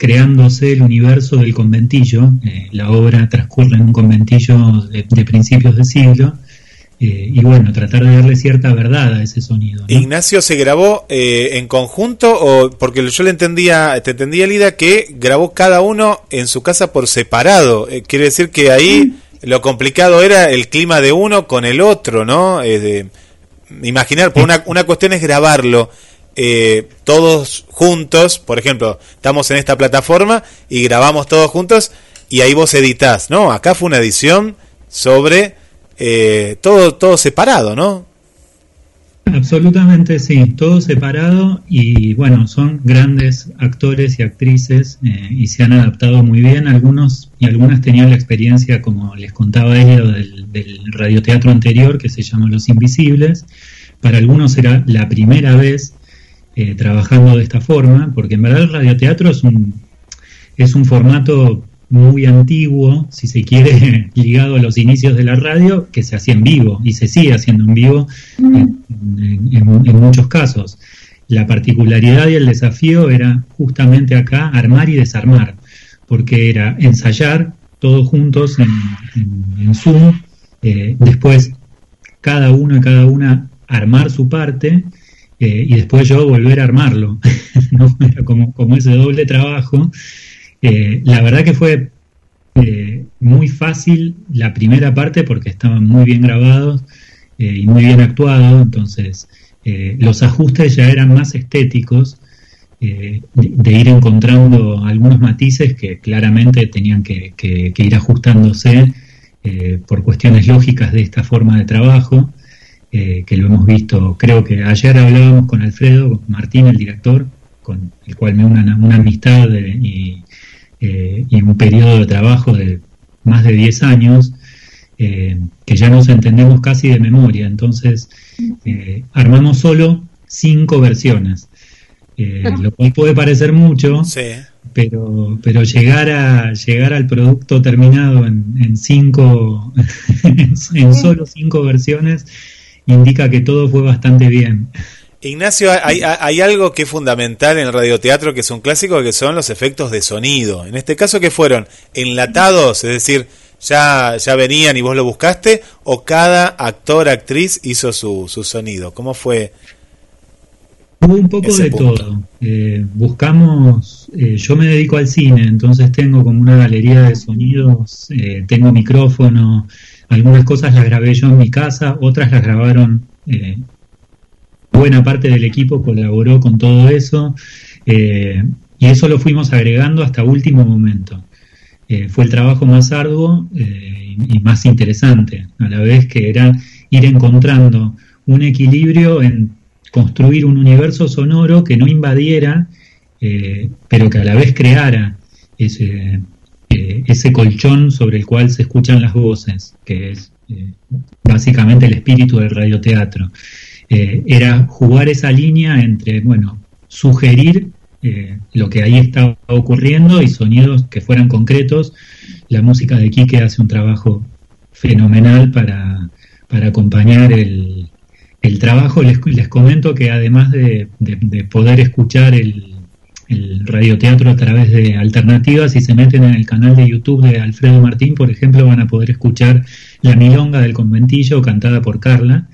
creándose el universo del conventillo. Eh, la obra transcurre en un conventillo de, de principios de siglo. eh, y bueno, tratar de darle cierta verdad a ese sonido. ¿no? Ignacio se grabó eh, en conjunto o porque yo le entendía, te entendía Lida que grabó cada uno en su casa por separado. Eh, quiere decir que ahí lo complicado era el clima de uno con el otro, ¿no? Eh, de- imaginar, por una, una cuestión es grabarlo eh, todos juntos, por ejemplo, estamos en esta plataforma y grabamos todos juntos y ahí vos editás, ¿no? Acá fue una edición sobre eh, todo, todo separado, ¿no? Absolutamente sí, todo separado y bueno, son grandes actores y actrices eh, y se han adaptado muy bien. Algunos y algunas tenían la experiencia, como les contaba ella, del, del radioteatro anterior que se llama Los Invisibles. Para algunos era la primera vez eh, trabajando de esta forma, porque en verdad el radioteatro es un, es un formato muy antiguo, si se quiere, ligado a los inicios de la radio, que se hacía en vivo y se sigue haciendo en vivo en, en- en muchos casos. La particularidad y el desafío era justamente acá armar y desarmar, porque era ensayar todos juntos en, en- en Zoom, eh, después cada uno y cada una armar su parte y después yo volver a armarlo. como, como ese doble trabajo. Eh, la verdad que fue eh, muy fácil la primera parte porque estaban muy bien grabados eh, y muy bien actuados, entonces los ajustes ya eran más estéticos, de, ir encontrando algunos matices que claramente tenían que, ir ajustándose por cuestiones lógicas de esta forma de trabajo, eh, que lo hemos visto, creo que ayer hablábamos con Alfredo con Martín, el director, con el cual me una, una amistad de- y, eh, y un periodo de trabajo de más de 10 años, eh, que ya nos entendemos casi de memoria. Entonces, eh, armamos solo cinco versiones, eh, lo cual puede parecer mucho, pero, pero llegar, a, llegar al producto terminado en, en cinco, en solo cinco versiones, indica que todo fue bastante bien. Ignacio, hay, hay- algo que es fundamental en el radioteatro, que es un clásico, que son los efectos de sonido. En este caso, que fueron? ¿Enlatados? Es decir, ya, ya venían y vos lo buscaste, o cada actor, actriz hizo su, su sonido. ¿Cómo fue? Hubo un poco de punto. todo. Eh, buscamos, eh, yo me dedico al cine, entonces tengo como una galería de sonidos, eh, tengo micrófono, algunas cosas las grabé yo en mi casa, otras las grabaron, eh, buena parte del equipo colaboró con todo eso, eh, y eso lo fuimos agregando hasta último momento. Eh, fue el trabajo más arduo y, más interesante, a la vez que era ir encontrando un equilibrio en construir un universo sonoro que no invadiera, pero que a la vez creara ese, ese colchón sobre el cual se escuchan las voces, que es eh, básicamente el espíritu del radioteatro. Eh, era jugar esa línea entre, bueno, sugerir eh, lo que ahí estaba ocurriendo y sonidos que fueran concretos. La música de Quique hace un trabajo fenomenal para, para acompañar el, el trabajo. Les, les comento que además de, de- de poder escuchar el, el radioteatro a través de alternativas, si se meten en el canal de YouTube de Alfredo Martín, por ejemplo, van a poder escuchar La Milonga del Conventillo, cantada por Carla,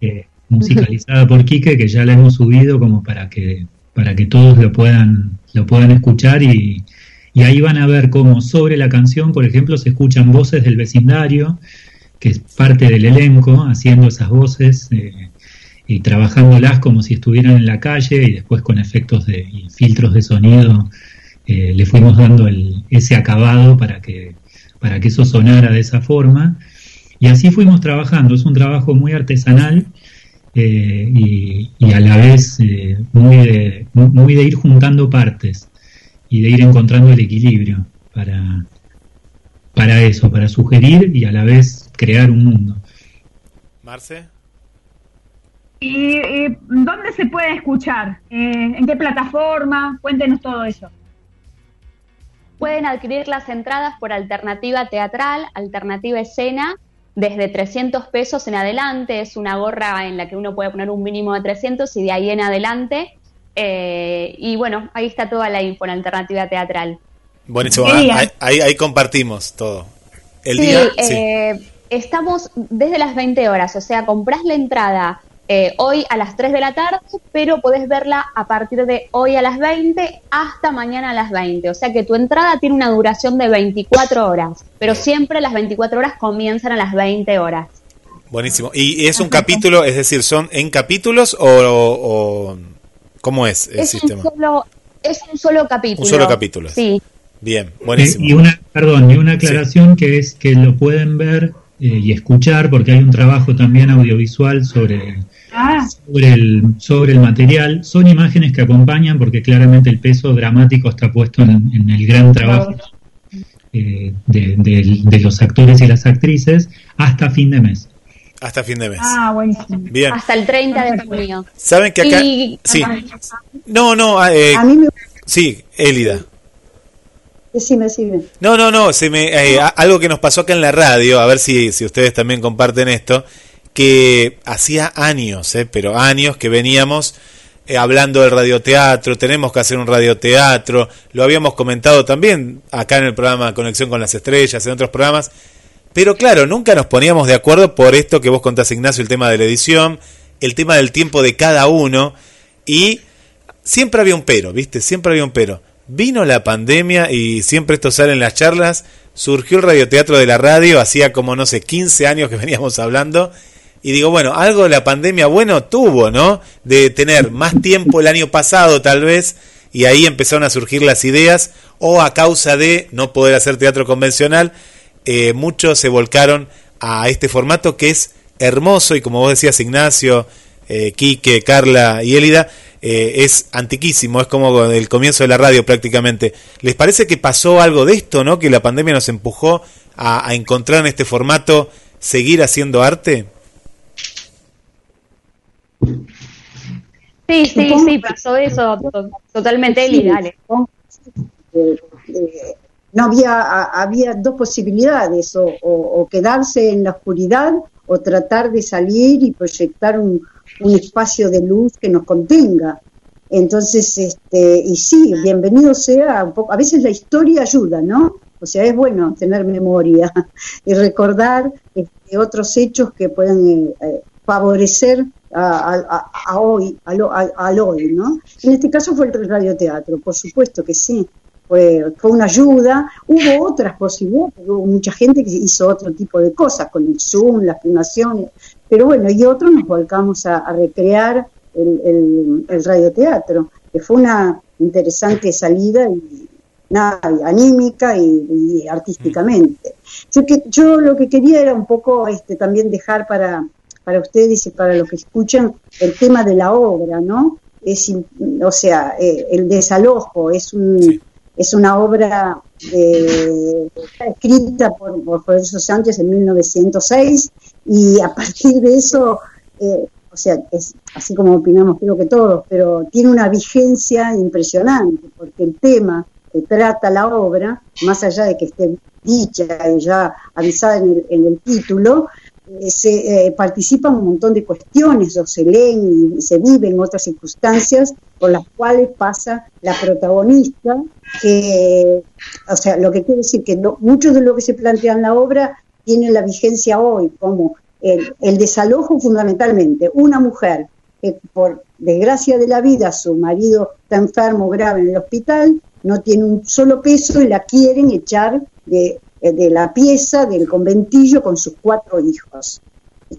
eh, musicalizada por Quique, que ya la hemos subido como para que, para que todos lo puedan, lo puedan escuchar y, y ahí van a ver cómo sobre la canción, por ejemplo, se escuchan voces del vecindario, que es parte del elenco, haciendo esas voces eh, y trabajándolas como si estuvieran en la calle y después con efectos de y filtros de sonido eh, le fuimos dando el, ese acabado para que, para que eso sonara de esa forma. Y así fuimos trabajando, es un trabajo muy artesanal eh, y, a la vez eh, muy, de, muy de ir juntando partes y de ir encontrando el equilibrio para, para eso, para sugerir y a la vez crear un mundo. Marce. ¿Y, y dónde se puede escuchar? Eh, ¿En qué plataforma? Cuéntenos todo eso. Pueden adquirir las entradas por alternativa teatral, alternativa escena, desde 300 pesos en adelante. Es una gorra en la que uno puede poner un mínimo de 300 y de ahí en adelante. Eh, y bueno, ahí está toda la info en alternativa teatral. Buenísimo. ¿Qué Ah? Ahí, ahí, ahí compartimos todo. El sí, día. sí. eh, estamos desde las 20 horas, o sea, comprás la entrada eh, hoy a las 3 de la tarde, pero podés verla a partir de hoy a las 20 hasta mañana a las 20. O sea que tu entrada tiene una duración de 24 horas, pero siempre las 24 horas comienzan a las 20 horas. Buenísimo. ¿Y es un capítulo, es decir, son en capítulos o, o- cómo es el Es un, sistema? solo, es un solo capítulo. Un solo capítulo. Sí. Bien, Eh, buenísimo. y una, perdón, y una aclaración que es que lo pueden ver eh, y escuchar porque hay un trabajo también audiovisual sobre Ah, sobre el, sobre el material. Son imágenes que acompañan porque claramente el peso dramático está puesto en, en el gran trabajo eh, de, de- de los actores y las actrices hasta fin de mes. Hasta fin de mes. ah, buenísimo. Bien. Hasta el 30 de junio. Saben que acá. Y- Sí. Ajá. No, no. ah, eh, A mí me... sí, Élida. Decime, decime. No, no, no, se me, eh, algo que nos pasó acá en la radio, a ver si, si ustedes también comparten esto, que hacía años, eh, pero años que veníamos eh, hablando del radioteatro, tenemos que hacer un radioteatro, lo habíamos comentado también acá en el programa Conexión con las Estrellas, en otros programas, pero claro, nunca nos poníamos de acuerdo por esto que vos contás, Ignacio, el tema de la edición, el tema del tiempo de cada uno, y siempre había un pero, ¿viste? Siempre había un pero. Vino la pandemia y siempre esto sale en las charlas, surgió el radioteatro de la radio, hacía como, no sé, 15 años que veníamos hablando, y digo, bueno, algo la pandemia bueno tuvo, ¿no? De tener más tiempo el año pasado tal vez, y ahí empezaron a surgir las ideas, o a causa de no poder hacer teatro convencional, eh, muchos se volcaron a este formato que es hermoso y como vos decías Ignacio, eh, Quique, Carla y Élida, eh, es antiquísimo, es como el comienzo de la radio prácticamente. ¿Les parece que pasó algo de esto, no? Que la pandemia nos empujó a, a encontrar en este formato seguir haciendo arte. Sí, sí, sí, pasó eso to- totalmente Sí, eh, eh, no había, a- había dos posibilidades, o, o- o quedarse en la oscuridad o tratar de salir y proyectar un, un espacio de luz que nos contenga. Entonces, este, y sí, bienvenido sea, un poco, a veces la historia ayuda, ¿no? O sea, es bueno tener memoria y recordar este, otros hechos que puedan eh, eh, favorecer a, a- a- a hoy, al, hoy, ¿no? En este caso fue el radioteatro, por supuesto que sí, fue, fue una ayuda. Hubo otras posibilidades, hubo mucha gente que hizo otro tipo de cosas, con el Zoom, las filmaciones, pero bueno, y otros nos volcamos a, a recrear el, el, el radioteatro, que fue una interesante salida y nada, anímica y, y artísticamente. Yo, que, yo lo que quería era un poco este, también dejar para, para ustedes y para los que escuchan el tema de la obra, ¿no? Es, o sea, eh, el desalojo es un es una obra eh, escrita por, por Florencio Sánchez en 1906 y a partir de eso, eh, o sea, es así como opinamos creo que todos, pero tiene una vigencia impresionante porque el tema que trata la obra, más allá de que esté dicha y ya avisada en el, en el título, se eh, participan un montón de cuestiones o se leen y se viven otras circunstancias por las cuales pasa la protagonista, que, o sea, lo que quiere decir que no- mucho de lo que se plantea en la obra tiene la vigencia hoy, como el, el desalojo fundamentalmente, una mujer que por desgracia de la vida su marido está enfermo grave en el hospital, no tiene un solo peso y la quieren echar de, de la pieza del conventillo con sus cuatro hijos.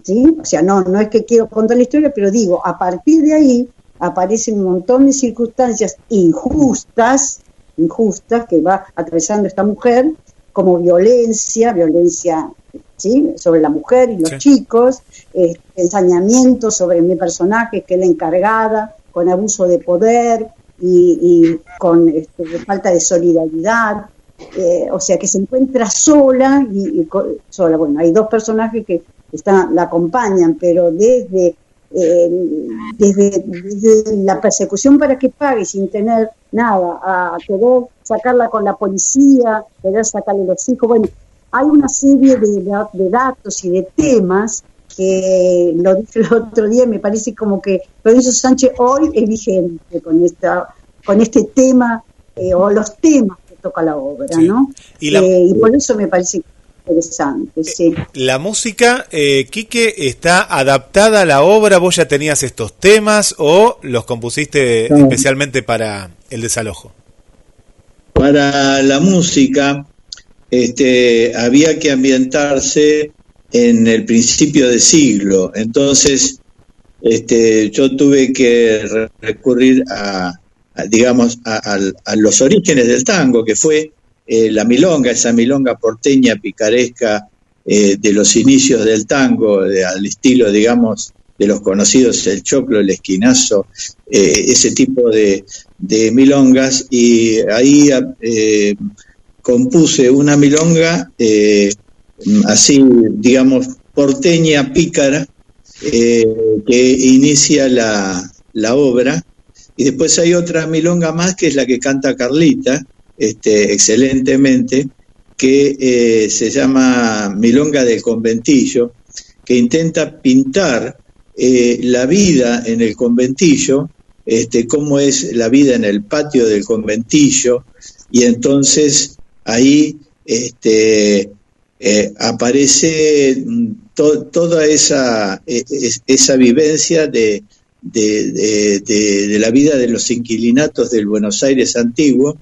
¿sí? O sea, no, no es que quiero contar la historia, pero digo, a partir de ahí aparecen un montón de circunstancias injustas, injustas que va atravesando esta mujer, como violencia, violencia ¿sí? sobre la mujer y los Sí. chicos, eh, ensañamiento sobre mi personaje, que es la encargada, con abuso de poder y, y con este, falta de solidaridad. Eh, o sea, que se encuentra sola y, y sola. Bueno, hay dos personajes que están, la acompañan, pero desde, eh, desde, desde la persecución para que pague sin tener nada, a querer sacarla con la policía, querer sacarle los hijos. Bueno, hay una serie de, de datos y de temas que lo dije el otro día, me parece como que Lorenzo Sánchez hoy es vigente con esta, con este tema eh, o los temas toca la obra, Sí. ¿no? Y la- Eh, y por eso me parece interesante, sí. La música, eh, Quique, está adaptada a la obra. ¿Vos ya tenías estos temas o los compusiste especialmente para el desalojo? Para la música este, había que ambientarse en el principio de siglo, entonces este, yo tuve que re- recurrir a, digamos, a, los orígenes del tango, que fue eh, la milonga, esa milonga porteña picaresca eh, de los inicios del tango, al estilo, digamos, de los conocidos, el choclo, el esquinazo, eh, ese tipo de, milongas, y ahí compuse una milonga así, digamos, porteña, pícara, que inicia la, la obra, y después hay otra milonga más que es la que canta Carlita, este, excelentemente, que eh, se llama Milonga del Conventillo, que intenta pintar eh, la vida en el conventillo, este, cómo es la vida en el patio del conventillo, y entonces ahí este, eh, aparece mm, to- toda esa, es- esa vivencia de, de, la vida de los inquilinatos del Buenos Aires antiguo,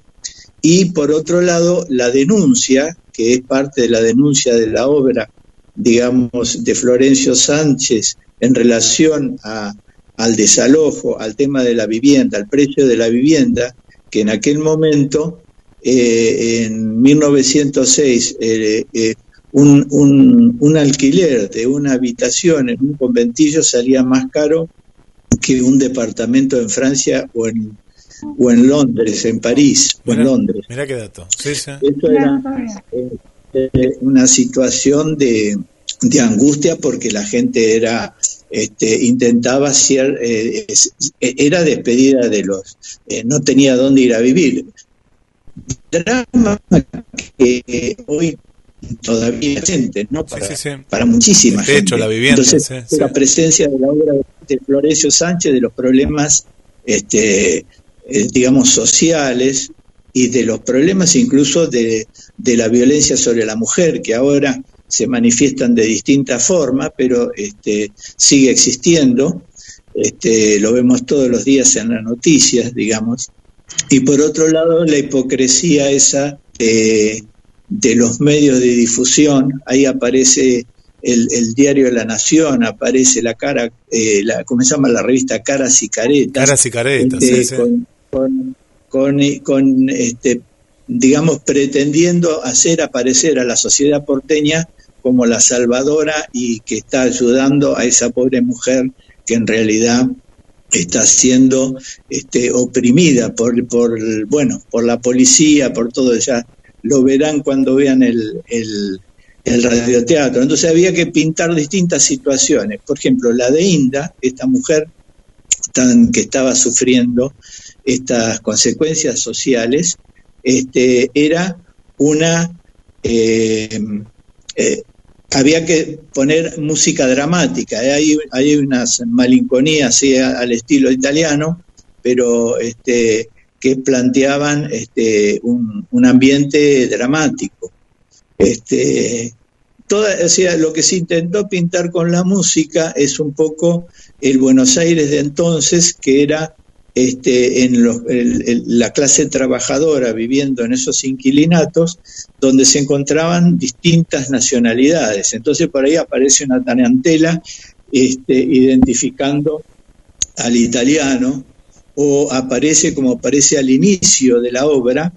y por otro lado la denuncia, que es parte de la denuncia de la obra, digamos, de Florencio Sánchez en relación al desalojo, al tema de la vivienda, al precio de la vivienda, que en aquel momento, eh, en 1906, eh, eh, un, un, un alquiler de una habitación en un conventillo salía más caro que un departamento en Francia o en, o en Londres, en París o en Londres. mirá qué dato. Sí, sí. Eso era eh, eh, una situación de, de angustia porque la gente era este, intentaba ser, eh, es- era despedida de los, eh, no tenía dónde ir a vivir. Drama que eh, hoy todavía es presente, ¿no? Para, sí, sí. para muchísima El techo, gente. la vivienda, Entonces, la presencia de la obra de Florencio Sánchez, de los problemas, este, eh, digamos, sociales y de los problemas incluso de, de la violencia sobre la mujer, que ahora se manifiestan de distintas formas, pero este, sigue existiendo. Este, lo vemos todos los días en las noticias, digamos. Y por otro lado, la hipocresía esa de, de los medios de difusión, ahí aparece el, el diario de la Nación, aparece la cara, eh, la, ¿cómo se llama la revista Caras y Caretas? Caras y caretas, este, sí, sí. Con, con, con, con, este, digamos, pretendiendo hacer aparecer a la sociedad porteña como la salvadora y que está ayudando a esa pobre mujer que en realidad está siendo este, oprimida por, por, bueno, por la policía, por todo, ya lo verán cuando vean el, el, radioteatro. Entonces había que pintar distintas situaciones. Por ejemplo, la de Inda, esta mujer que estaba sufriendo estas consecuencias sociales, este, era una... eh, eh, había que poner música dramática. Hay, hay unas malinconías al estilo italiano, pero este, que planteaban este, un, ambiente dramático. Este, lo que se intentó pintar con la música es un poco el Buenos Aires de entonces, que era este, en la clase trabajadora viviendo en esos inquilinatos, donde se encontraban distintas nacionalidades. Entonces por ahí aparece una tarantela este, identificando al italiano, o aparece como aparece al inicio de la obra,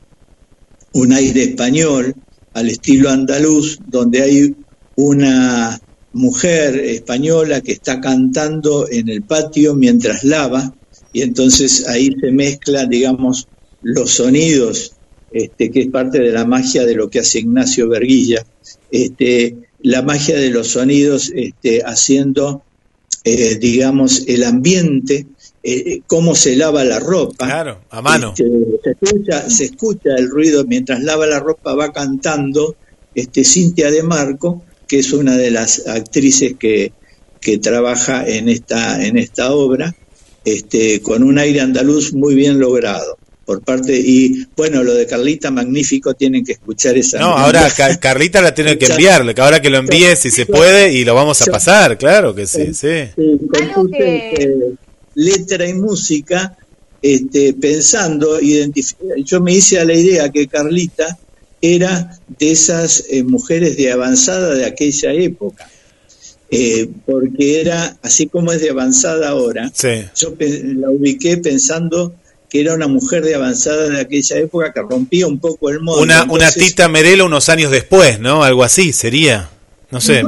un aire español al estilo andaluz, donde hay una mujer española que está cantando en el patio mientras lava, y entonces ahí se mezclan, digamos, los sonidos, este, que es parte de la magia de lo que hace Ignacio Berguilla, este, la magia de los sonidos este, haciendo, eh, digamos, el ambiente, eh, cómo se lava la ropa. Claro, a mano. Este, se, escucha, se escucha el ruido mientras lava la ropa, va cantando este, Cintia de Marco, que es una de las actrices que, que trabaja en esta, en esta obra, este, con un aire andaluz muy bien logrado. Por parte, y bueno, lo de Carlita, magnífico, tienen que escuchar esa. No, ahora Ca- Carlita la tiene que enviarle, que ahora que lo envíe si se puede y lo vamos a pasar, claro que sí, sí. Sí, compuse, este, letra y música este, pensando, yo me hice a la idea que Carlita era de esas eh, mujeres de avanzada de aquella época, Eh, porque era, así como es de avanzada ahora, yo pe- la ubiqué pensando que era una mujer de avanzada de aquella época que rompía un poco el molde. Una, Tita Merelo unos años después, ¿no? Algo así sería. No sé.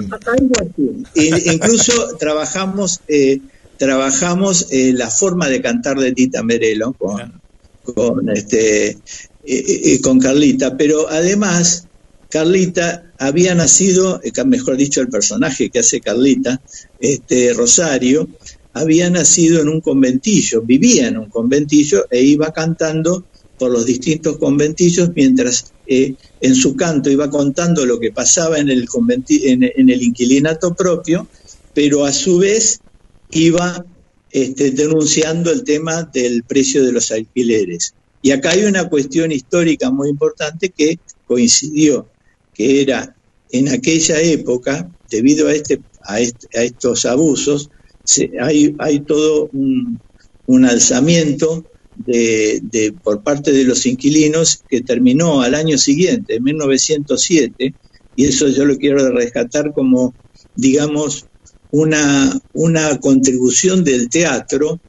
I- Incluso trabajamos, eh, trabajamos eh, la forma de cantar de Tita Merelo con, con este eh, eh, con Carlita, pero además Carlita había nacido, mejor dicho, el personaje que hace Carlita, este Rosario, había nacido en un conventillo, vivía en un conventillo e iba cantando por los distintos conventillos mientras eh, en su canto iba contando lo que pasaba en el, en el inquilinato propio, pero a su vez iba este, denunciando el tema del precio de los alquileres. Y acá hay una cuestión histórica muy importante que coincidió, que era en aquella época, debido a, este, a, estos abusos, hay, hay todo un, alzamiento de- por parte de los inquilinos que terminó al año siguiente, en 1907, y eso yo lo quiero rescatar como, digamos, una, una contribución del teatro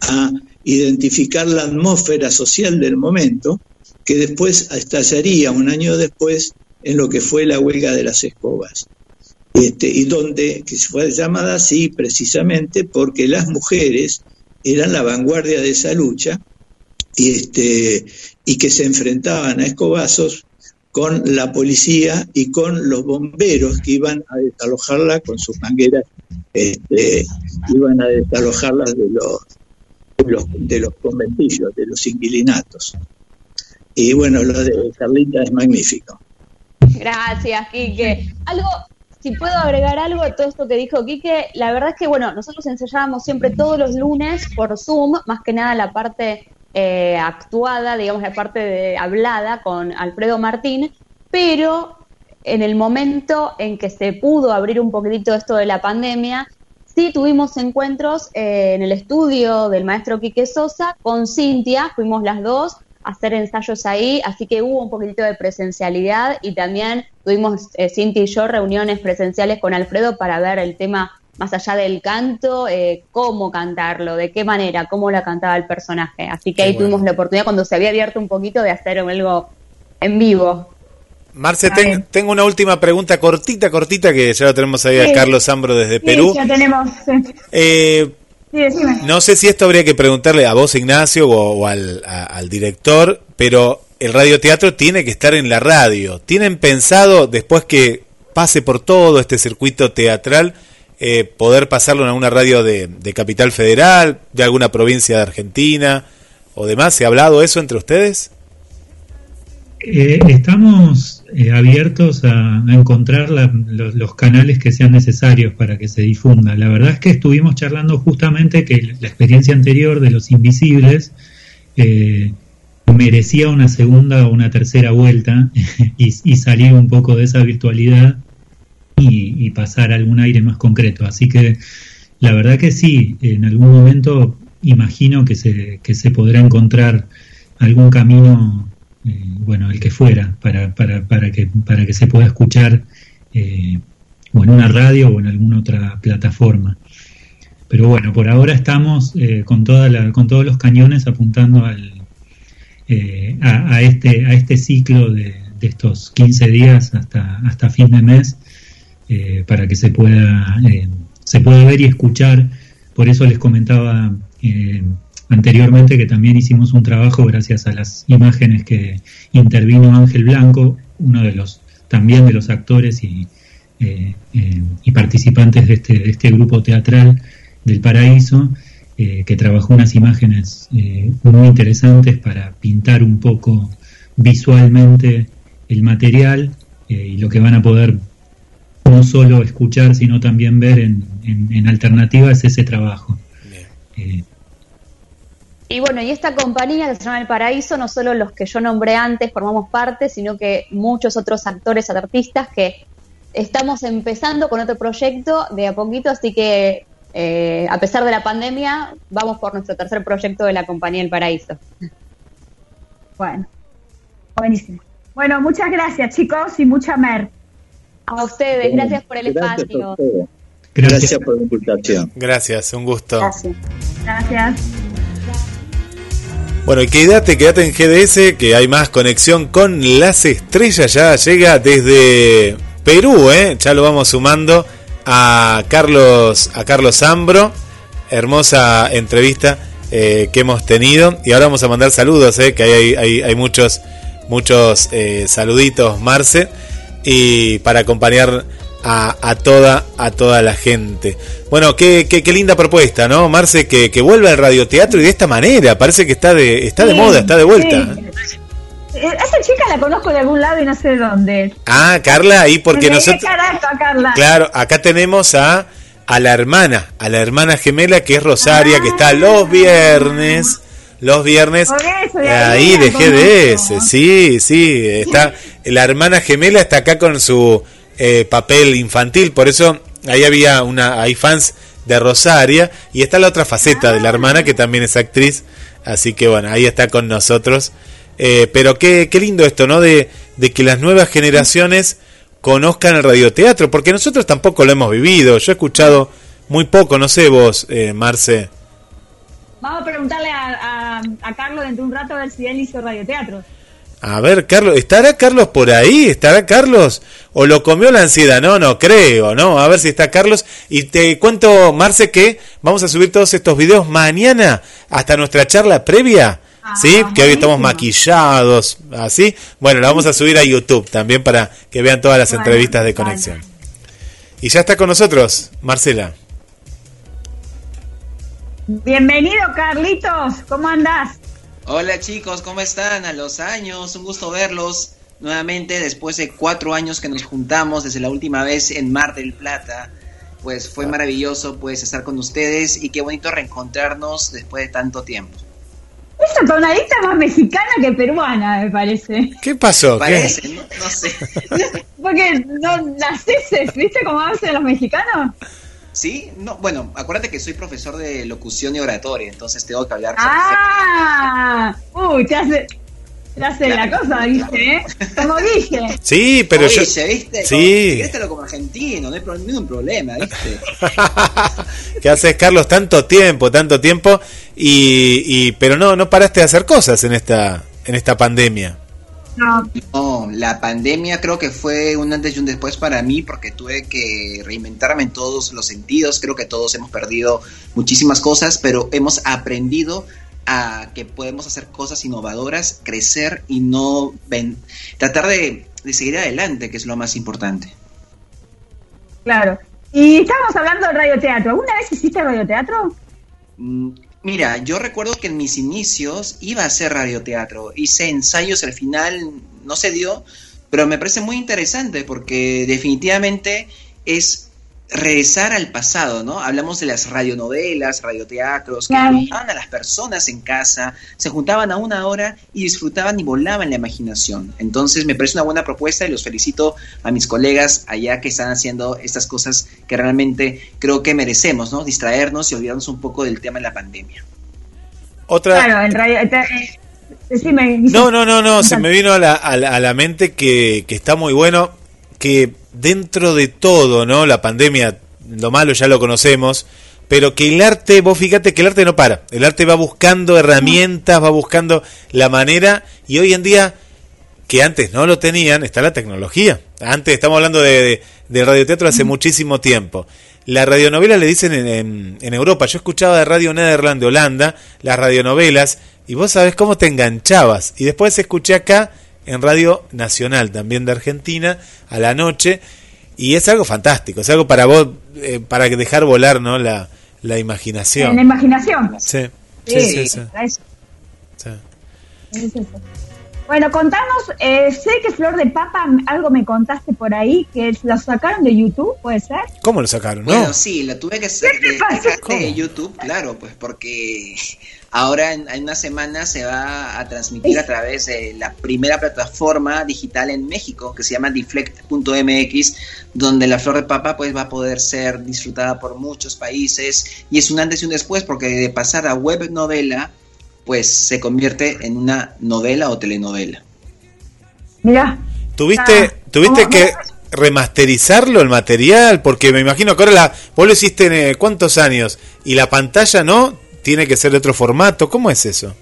a identificar la atmósfera social del momento, que después estallaría un año después en lo que fue la huelga de las escobas. Este, y donde que fue llamada así precisamente porque las mujeres eran la vanguardia de esa lucha y, este, y que se enfrentaban a escobazos con la policía y con los bomberos que iban a desalojarla con sus mangueras, este, iban a desalojarlas de los, de los, de los conventillos, de los inquilinatos. Y bueno, lo de Carlita es magnífico. Gracias, Quique. Algo, si puedo agregar algo a todo esto que dijo Quique, la verdad es que, bueno, nosotros ensayábamos siempre todos los lunes por Zoom, más que nada la parte eh, actuada, digamos, la parte de hablada con Alfredo Martín, pero en el momento en que se pudo abrir un poquitito esto de la pandemia, sí tuvimos encuentros eh, en el estudio del maestro Quique Sosa con Cintia, fuimos las dos a hacer ensayos ahí, así que hubo un poquitito de presencialidad y también tuvimos eh, Cintia y yo reuniones presenciales con Alfredo para ver el tema más allá del canto, eh, cómo cantarlo, de qué manera, cómo la cantaba el personaje. Así que ahí bueno. tuvimos la oportunidad cuando se había abierto un poquito de hacer algo en vivo. Marce, ten- tengo una última pregunta cortita, cortita, que ya lo tenemos ahí a. Carlos Ambro desde Sí, Perú. ya tenemos. Sí, Eh, Sí, decime. no sé si esto habría que preguntarle a vos, Ignacio, o, o al, a- al director, pero el radioteatro tiene que estar en la radio. ¿Tienen pensado, después que pase por todo este circuito teatral, eh, poder pasarlo en alguna radio de, Capital Federal, de alguna provincia de Argentina o demás? ¿Se ha hablado eso entre ustedes? Eh, estamos eh, abiertos a, encontrar los, canales que sean necesarios para que se difunda. La verdad es que estuvimos charlando justamente que la experiencia anterior de Los Invisibles eh, merecía una segunda o una tercera vuelta y salir un poco de esa virtualidad y, y pasar algún aire más concreto. Así que la verdad que sí, en algún momento imagino que se, que se podrá encontrar algún camino eh, bueno, el que fuera, para, para, para, que, para que se pueda escuchar eh, o en una radio o en alguna otra plataforma. Pero bueno, por ahora estamos eh, con, toda la, con todos los cañones apuntando al, eh, a, a este, a este ciclo de, de estos 15 días hasta, hasta fin de mes eh, para que se pueda, eh, se pueda ver y escuchar. Por eso les comentaba eh, anteriormente que también hicimos un trabajo gracias a las imágenes que intervino Ángel Blanco, uno de los también de los actores y, participantes de este, de este grupo teatral del Paraíso, que trabajó unas imágenes muy interesantes para pintar un poco visualmente el material y lo que van a poder no solo escuchar, sino también ver en, en, en alternativa es ese trabajo. Eh, Y bueno, y esta compañía que se llama El Paraíso, no solo los que yo nombré antes formamos parte, sino que muchos otros actores, artistas que estamos empezando con otro proyecto de a poquito, así que eh, a pesar de la pandemia, vamos por nuestro tercer proyecto de la compañía El Paraíso. Bueno, buenísimo. Bueno, muchas gracias, chicos, y mucha mer. A ustedes, gracias por el Gracias espacio. Gracias. Gracias por la invitación. Gracias, un gusto. Gracias. Bueno, y quédate, quédate en GDS, que hay más conexión con las estrellas. Ya llega desde Perú, ¿eh? Ya lo vamos sumando a Carlos, a Carlos Zambro. Hermosa entrevista eh, que hemos tenido. Y ahora vamos a mandar saludos, ¿eh? Que hay, hay, hay muchos, muchos eh, saluditos, Marce. Y para acompañar a, a, toda, a toda la gente. Bueno, qué, qué, qué linda propuesta, ¿no? Marce, que, que vuelva al radioteatro y de esta manera. Parece que está de, está de Sí, moda, está de vuelta. sí. Eh, Esa chica la conozco de algún lado y no sé de dónde. Ah, Carla, ahí porque Me nosotros... carajo, Carla. Claro, acá tenemos a, a la hermana, a la hermana gemela que es Rosaria, que está los viernes. Los viernes, eso, de ahí de ese, sí, sí, está, la hermana gemela está acá con su eh, papel infantil, por eso ahí había una, hay fans de Rosaria, y está la otra faceta de la hermana que también es actriz, así que bueno, ahí está con nosotros, Eh, pero qué, qué lindo esto, ¿no? De, de que las nuevas generaciones conozcan el radioteatro, porque nosotros tampoco lo hemos vivido. Yo he escuchado muy poco, no sé vos, eh, Marce. Vamos a preguntarle a, a, a Carlos dentro de un rato a ver si él hizo radioteatro. A ver, Carlos, ¿estará Carlos por ahí? ¿Estará Carlos? ¿O lo comió la ansiedad? No, no creo, ¿no? A ver si está Carlos. Y te cuento, Marce, que vamos a subir todos estos videos mañana hasta nuestra charla previa. ¿Sí? Que hoy estamos maquillados, así. Bueno, la vamos a subir a YouTube también para que vean todas las Bueno, entrevistas de vale. conexión. Y ya está con nosotros, Marcela. Bienvenido, Carlitos. ¿Cómo andás? Hola chicos, ¿cómo están? A los años, un gusto verlos nuevamente después de cuatro años que nos juntamos desde la última vez en Mar del Plata. Pues fue maravilloso pues estar con ustedes y qué bonito reencontrarnos después de tanto tiempo. Esa tonadita más mexicana que peruana, me parece. ¿Qué pasó? ¿Qué? Parece, no, no sé. Porque no naces, ¿viste cómo hacen los mexicanos? ¿Sí? No, bueno, acuérdate que soy profesor de locución y oratoria, entonces tengo que hablar. Ah, uy, te hace, te hace la cosa, ¿viste? ¿eh? Como dije. Sí, pero yo... ¿viste? Sí. Como, como argentino, no hay ningún problema, ¿viste? ¿Qué haces, Carlos? Tanto tiempo, tanto tiempo. Y, y pero no, no paraste de hacer cosas en esta, en esta pandemia. No, No, la pandemia creo que fue un antes y un después para mí porque tuve que reinventarme en todos los sentidos. Creo que todos hemos perdido muchísimas cosas, pero hemos aprendido a que podemos hacer cosas innovadoras, crecer y no ven- tratar de, de seguir adelante, que es lo más importante. claro. Y estábamos hablando del radioteatro. ¿Alguna vez hiciste radioteatro? Mira, yo recuerdo que en mis inicios iba a hacer radioteatro, hice ensayos, al final no se dio, pero me parece muy interesante porque definitivamente es regresar al pasado, ¿no? Hablamos de las radionovelas, radioteatros, que Claro. juntaban a las personas en casa, se juntaban a una hora y disfrutaban y volaban la imaginación. Entonces me parece una buena propuesta y los felicito a mis colegas allá que están haciendo estas cosas que realmente creo que merecemos, ¿no? Distraernos y olvidarnos un poco del tema de la pandemia. Otra... Claro, en radio. eh, decime. No, no, no, no, se me vino a la, a la, a la mente que, que está muy bueno, que dentro de todo, ¿no? La pandemia, lo malo ya lo conocemos, pero que el arte, vos fíjate que el arte no para, el arte va buscando herramientas, va buscando la manera, y hoy en día, que antes no lo tenían, está la tecnología. Antes, estamos hablando de, de, de radioteatro hace muchísimo tiempo. La radionovela le dicen en, en, en Europa, yo escuchaba de Radio Nederland de Holanda, las radionovelas, y vos sabés cómo te enganchabas. Y después escuché acá en Radio Nacional, también de Argentina, a la noche, y es algo fantástico, es algo para vos, eh, para que dejar volar ¿no? la, la imaginación. En la imaginación. Sí, Sí, sí, sí, sí, para eso. sí. es eso. Bueno, contanos, eh, sé que Flor de Papa, algo me contaste por ahí, que lo sacaron de YouTube, ¿puede ser? ¿Cómo lo sacaron? Bueno, No. sí, la tuve que ¿Cómo? de YouTube, claro, pues porque ahora en, en una semana se va a transmitir a través de la primera plataforma digital en México que se llama deflect.mx, donde la flor de papa pues va a poder ser disfrutada por muchos países y es un antes y un después porque de pasar a web novela pues se convierte en una novela o telenovela. Mirá. ¿Tuviste, Ah, tuviste ¿cómo? que remasterizarlo el material? Porque me imagino que ahora la, vos lo hiciste en eh, cuántos años y la pantalla no tiene que ser de otro formato. ¿Cómo es eso?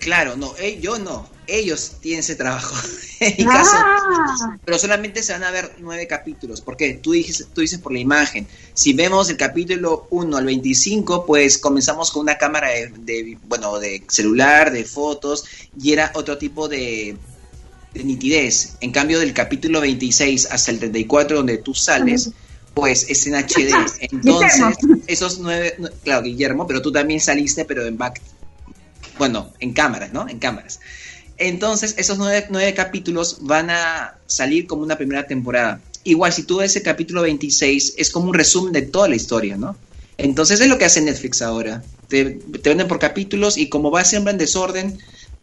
Claro, no, eh, yo no. Ellos tienen ese trabajo. en mi caso, Ah, pero solamente se van a ver nueve capítulos. porque Tú dices, tú dices por la imagen. Si vemos el capítulo 1 al 25, pues comenzamos con una cámara de, de, bueno, de celular, de fotos, y era otro tipo de, de nitidez. En cambio, del capítulo 26 hasta el 34, donde tú sales, pues es en HD. Entonces, esos nueve, claro, Guillermo, pero tú también saliste, pero en back, bueno, en cámaras, ¿no? En cámaras. Entonces, esos nueve, nueve capítulos van a salir como una primera temporada. Igual, si tú ves el capítulo 26, es como un resumen de toda la historia, ¿no? Entonces, es lo que hace Netflix ahora. Te, te venden por capítulos y como va siempre en desorden,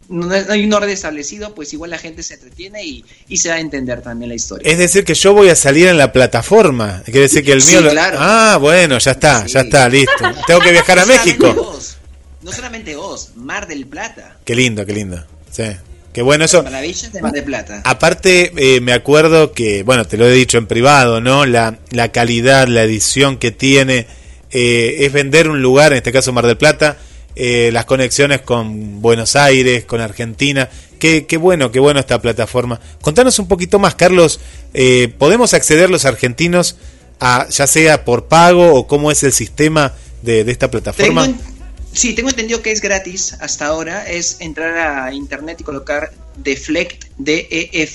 no no hay un orden establecido, pues igual la gente se entretiene y, y se va a entender también la historia. Es decir, que yo voy a salir en la plataforma. Quiere decir que el Sí, mío. lo- claro. Ah, bueno, ya está, ya está, listo. Tengo que viajar a No México. vos, no solamente vos, Mar del Plata. Qué lindo, qué lindo. Sí. Qué bueno eso. Maravillas de Mar del Plata. Aparte, eh, me acuerdo que, bueno, te lo he dicho en privado, ¿no? La, la calidad, la edición que tiene, eh, es vender un lugar, en este caso Mar del Plata, eh, las conexiones con Buenos Aires, con Argentina. Qué, bueno, qué bueno esta plataforma. Contanos un poquito más, Carlos. eh, ¿Podemos acceder los argentinos a, ya sea por pago o cómo es el sistema de, de esta plataforma? Sí, tengo entendido que es gratis hasta ahora. Es entrar a internet y colocar deflect, D-E-F-L-S-T.mx,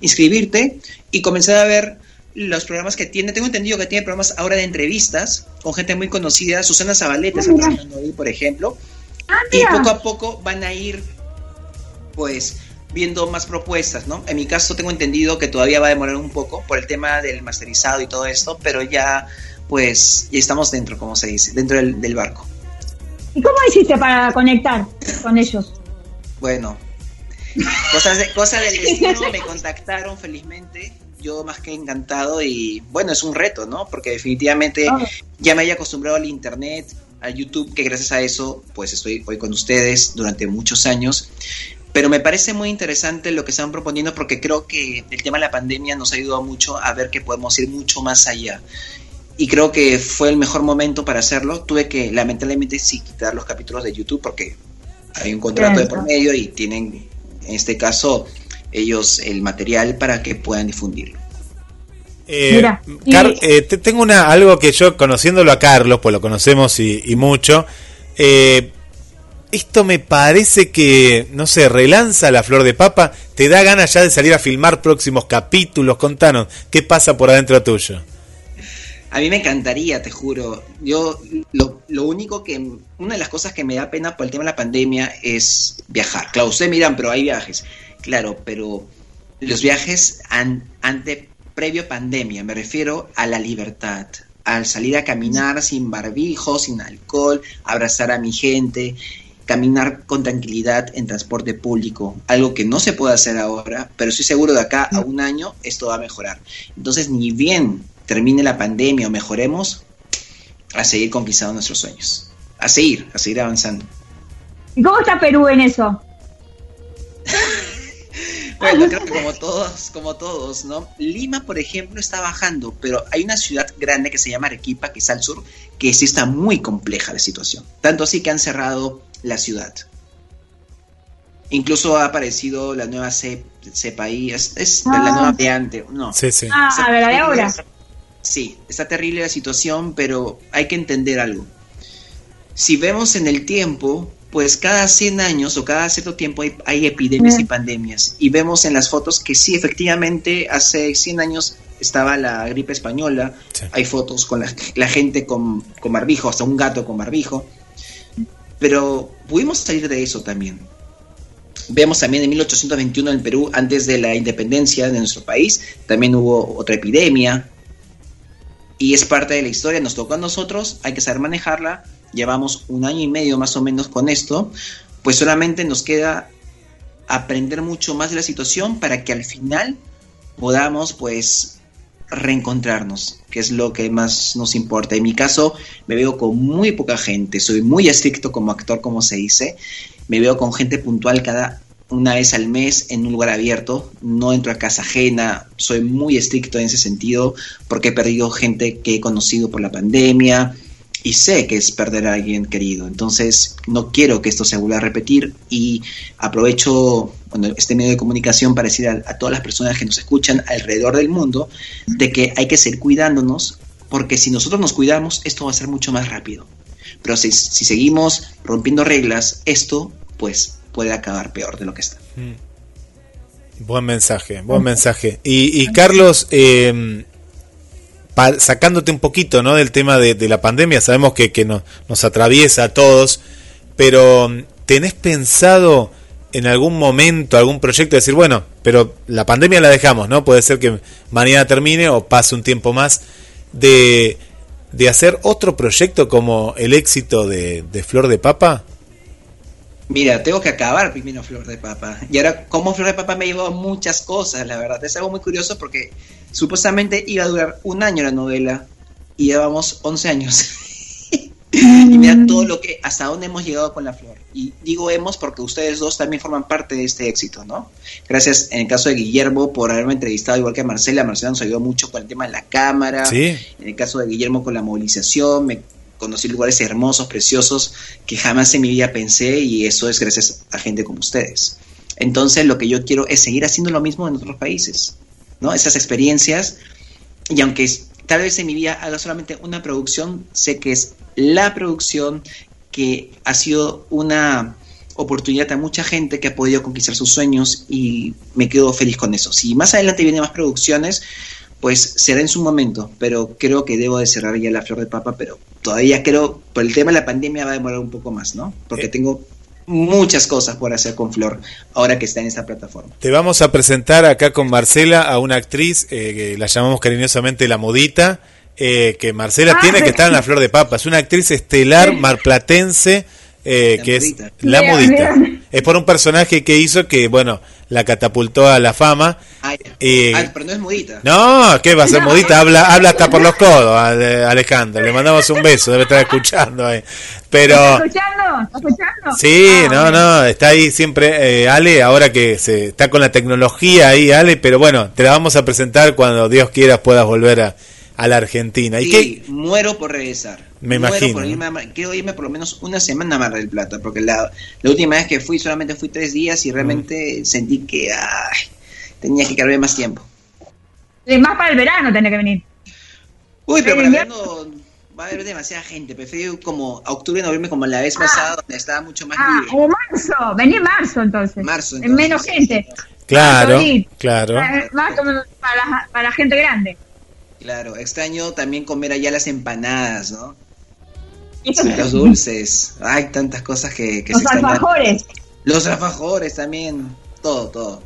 inscribirte y comenzar a ver los programas que tiene. Tengo entendido que tiene programas ahora de entrevistas con gente muy conocida. Susana Zabaleta está trabajando ahí, por ejemplo. y mira. poco a poco van a ir, pues, viendo más propuestas, ¿no? En mi caso tengo entendido que todavía va a demorar un poco por el tema del masterizado y todo esto, pero ya, pues, ya estamos dentro, como se dice, dentro del, del barco. ¿Y cómo hiciste para conectar con ellos? Bueno, cosas, de, cosas del destino me contactaron felizmente, yo más que encantado y bueno, es un reto, ¿no? Porque definitivamente Ah. ya me haya acostumbrado al internet, a YouTube, que gracias a eso pues estoy hoy con ustedes durante muchos años. Pero me parece muy interesante lo que están proponiendo porque creo que el tema de la pandemia nos ha ayudado mucho a ver que podemos ir mucho más allá. Y creo que fue el mejor momento para hacerlo. Tuve que lamentablemente sí quitar los capítulos de YouTube porque hay un contrato de por medio y tienen, en este caso, ellos el material para que puedan difundirlo. Eh, Mira, y- eh, te- tengo una algo que yo conociéndolo a Carlos, pues lo conocemos y, y mucho. eh, esto me parece que, no sé, relanza la flor de papa, te da ganas ya de salir a filmar próximos capítulos. Contanos, ¿qué pasa por adentro tuyo? A mí me encantaría, te juro. Yo, lo, lo único que, una de las cosas que me da pena por el tema de la pandemia es viajar. Claro, ustedes miran, pero hay viajes. Claro, pero los viajes an- ante, previo pandemia, me refiero a la libertad, al salir a caminar sin barbijo, sin alcohol, abrazar a mi gente, caminar con tranquilidad en transporte público, algo que no se puede hacer ahora, pero estoy seguro de acá a un año esto va a mejorar. Entonces, ni bien termine la pandemia o mejoremos, a seguir conquistando nuestros sueños, a seguir, a seguir avanzando. ¿Y cómo está Perú en eso? Bueno, creo que como todos, como todos, ¿no? Lima, por ejemplo, está bajando, pero hay una ciudad grande que se llama Arequipa, que está al sur, que sí está muy compleja la situación. Tanto así que han cerrado la ciudad. Incluso ha aparecido la nueva ce- cepa ahí, es, es Ah. la nueva variante, no. Sí, sí. Ah, Está a ver, la ahora. Sí, está terrible la situación, pero hay que entender algo. Si vemos en el tiempo, pues cada 100 años o cada cierto tiempo hay, hay epidemias y pandemias. Y vemos en las fotos que sí, efectivamente, hace 100 años estaba la gripe española. Sí. Hay fotos con la, la gente con, con barbijo, hasta un gato con barbijo. Pero pudimos salir de eso también. Vemos también en 1821 en Perú, antes de la independencia de nuestro país, también hubo otra epidemia. Y es parte de la historia, nos tocó a nosotros, hay que saber manejarla. Llevamos un año y medio más o menos con esto, pues solamente nos queda aprender mucho más de la situación para que al final podamos pues reencontrarnos, que es lo que más nos importa. En mi caso me veo con muy poca gente, soy muy estricto como actor, como se dice, me veo con gente puntual cada una vez al mes en un lugar abierto, no entro a casa ajena, soy muy estricto en ese sentido porque he perdido gente que he conocido por la pandemia, y sé que es perder a alguien querido. Entonces, no quiero que esto se vuelva a repetir y aprovecho bueno, este medio de comunicación para decir a, a, todas las personas que nos escuchan alrededor del mundo de que hay que seguir cuidándonos porque si nosotros nos cuidamos, esto va a ser mucho más rápido. Pero si, si seguimos rompiendo reglas, esto pues puede acabar peor de lo que está. Mm. Buen mensaje, buen mensaje. Y, y Carlos, eh, sacándote un poquito ¿no? del tema de, de la pandemia, sabemos que, que no, nos atraviesa a todos, pero ¿tenés pensado en algún momento, algún proyecto, decir, bueno, pero la pandemia la dejamos, ¿no? Puede ser que mañana termine o pase un tiempo más, de, de hacer otro proyecto como el éxito de, de Flor de Papa? Mira, tengo que acabar primero Flor de Papa. Y ahora, como Flor de Papa me llevó muchas cosas, la verdad. Es algo muy curioso porque supuestamente iba a durar un año la novela y llevamos 11 años. y mira todo lo que, hasta dónde hemos llegado con la flor. Y digo hemos porque ustedes dos también forman parte de este éxito, ¿no? Gracias en el caso de Guillermo por haberme entrevistado igual que a Marcela. Marcela nos ayudó mucho con el tema de la cámara. Sí. En el caso de Guillermo con la movilización, me conocí lugares hermosos, preciosos, que jamás en mi vida pensé y eso es gracias a gente como ustedes. Entonces lo que yo quiero es seguir haciendo lo mismo en otros países, ¿no? Esas experiencias y aunque tal vez en mi vida haga solamente una producción, sé que es la producción que ha sido una oportunidad a mucha gente que ha podido conquistar sus sueños y me quedo feliz con eso. Si más adelante vienen más producciones, pues será en su momento, pero creo que debo de cerrar ya la flor de papa, pero todavía creo, por el tema de la pandemia va a demorar un poco más, ¿no? Porque tengo muchas cosas por hacer con Flor ahora que está en esta plataforma. Te vamos a presentar acá con Marcela a una actriz eh, que la llamamos cariñosamente La Modita, eh, que Marcela Ah, tiene que estar en la Flor de Papa. Es una actriz estelar marplatense eh, La que Modita. es La Modita. Es por un personaje que hizo que, bueno, la catapultó a la fama. Ah, ya. Eh, Ah, pero no es mudita. No, ¿qué va a ser No. modita? Habla, habla hasta por los codos, Ale- Alejandro. Le mandamos un beso, debe estar escuchando ahí. Pero sí, Ah, no, no, está ahí siempre eh, Ale, ahora que se está con la tecnología ahí, Ale, pero bueno, te la vamos a presentar cuando Dios quiera puedas volver a, a la Argentina. ¿Y Sí, qué? muero por regresar. Me imagino, por irme quiero irme por lo menos una semana a Mar del Plata, porque la, la última vez que fui solamente fui tres días y realmente sentí que ay, tenía que quedarme más tiempo. Sí, Más para el verano tenés que venir. Uy, pero para ya- verano va a haber demasiada gente. Prefiero ir como a octubre, noviembre, como la vez Ah. pasada, donde estaba mucho más Ah, libre. o marzo. Vení en marzo entonces. Marzo, En entonces. menos gente. Claro, claro. Ah, Más como para, para gente grande. Claro, extraño también comer allá las empanadas, ¿no? Los dulces. Hay tantas cosas que, que Los se extrañan. alfajores. Los alfajores también. Todo, todo.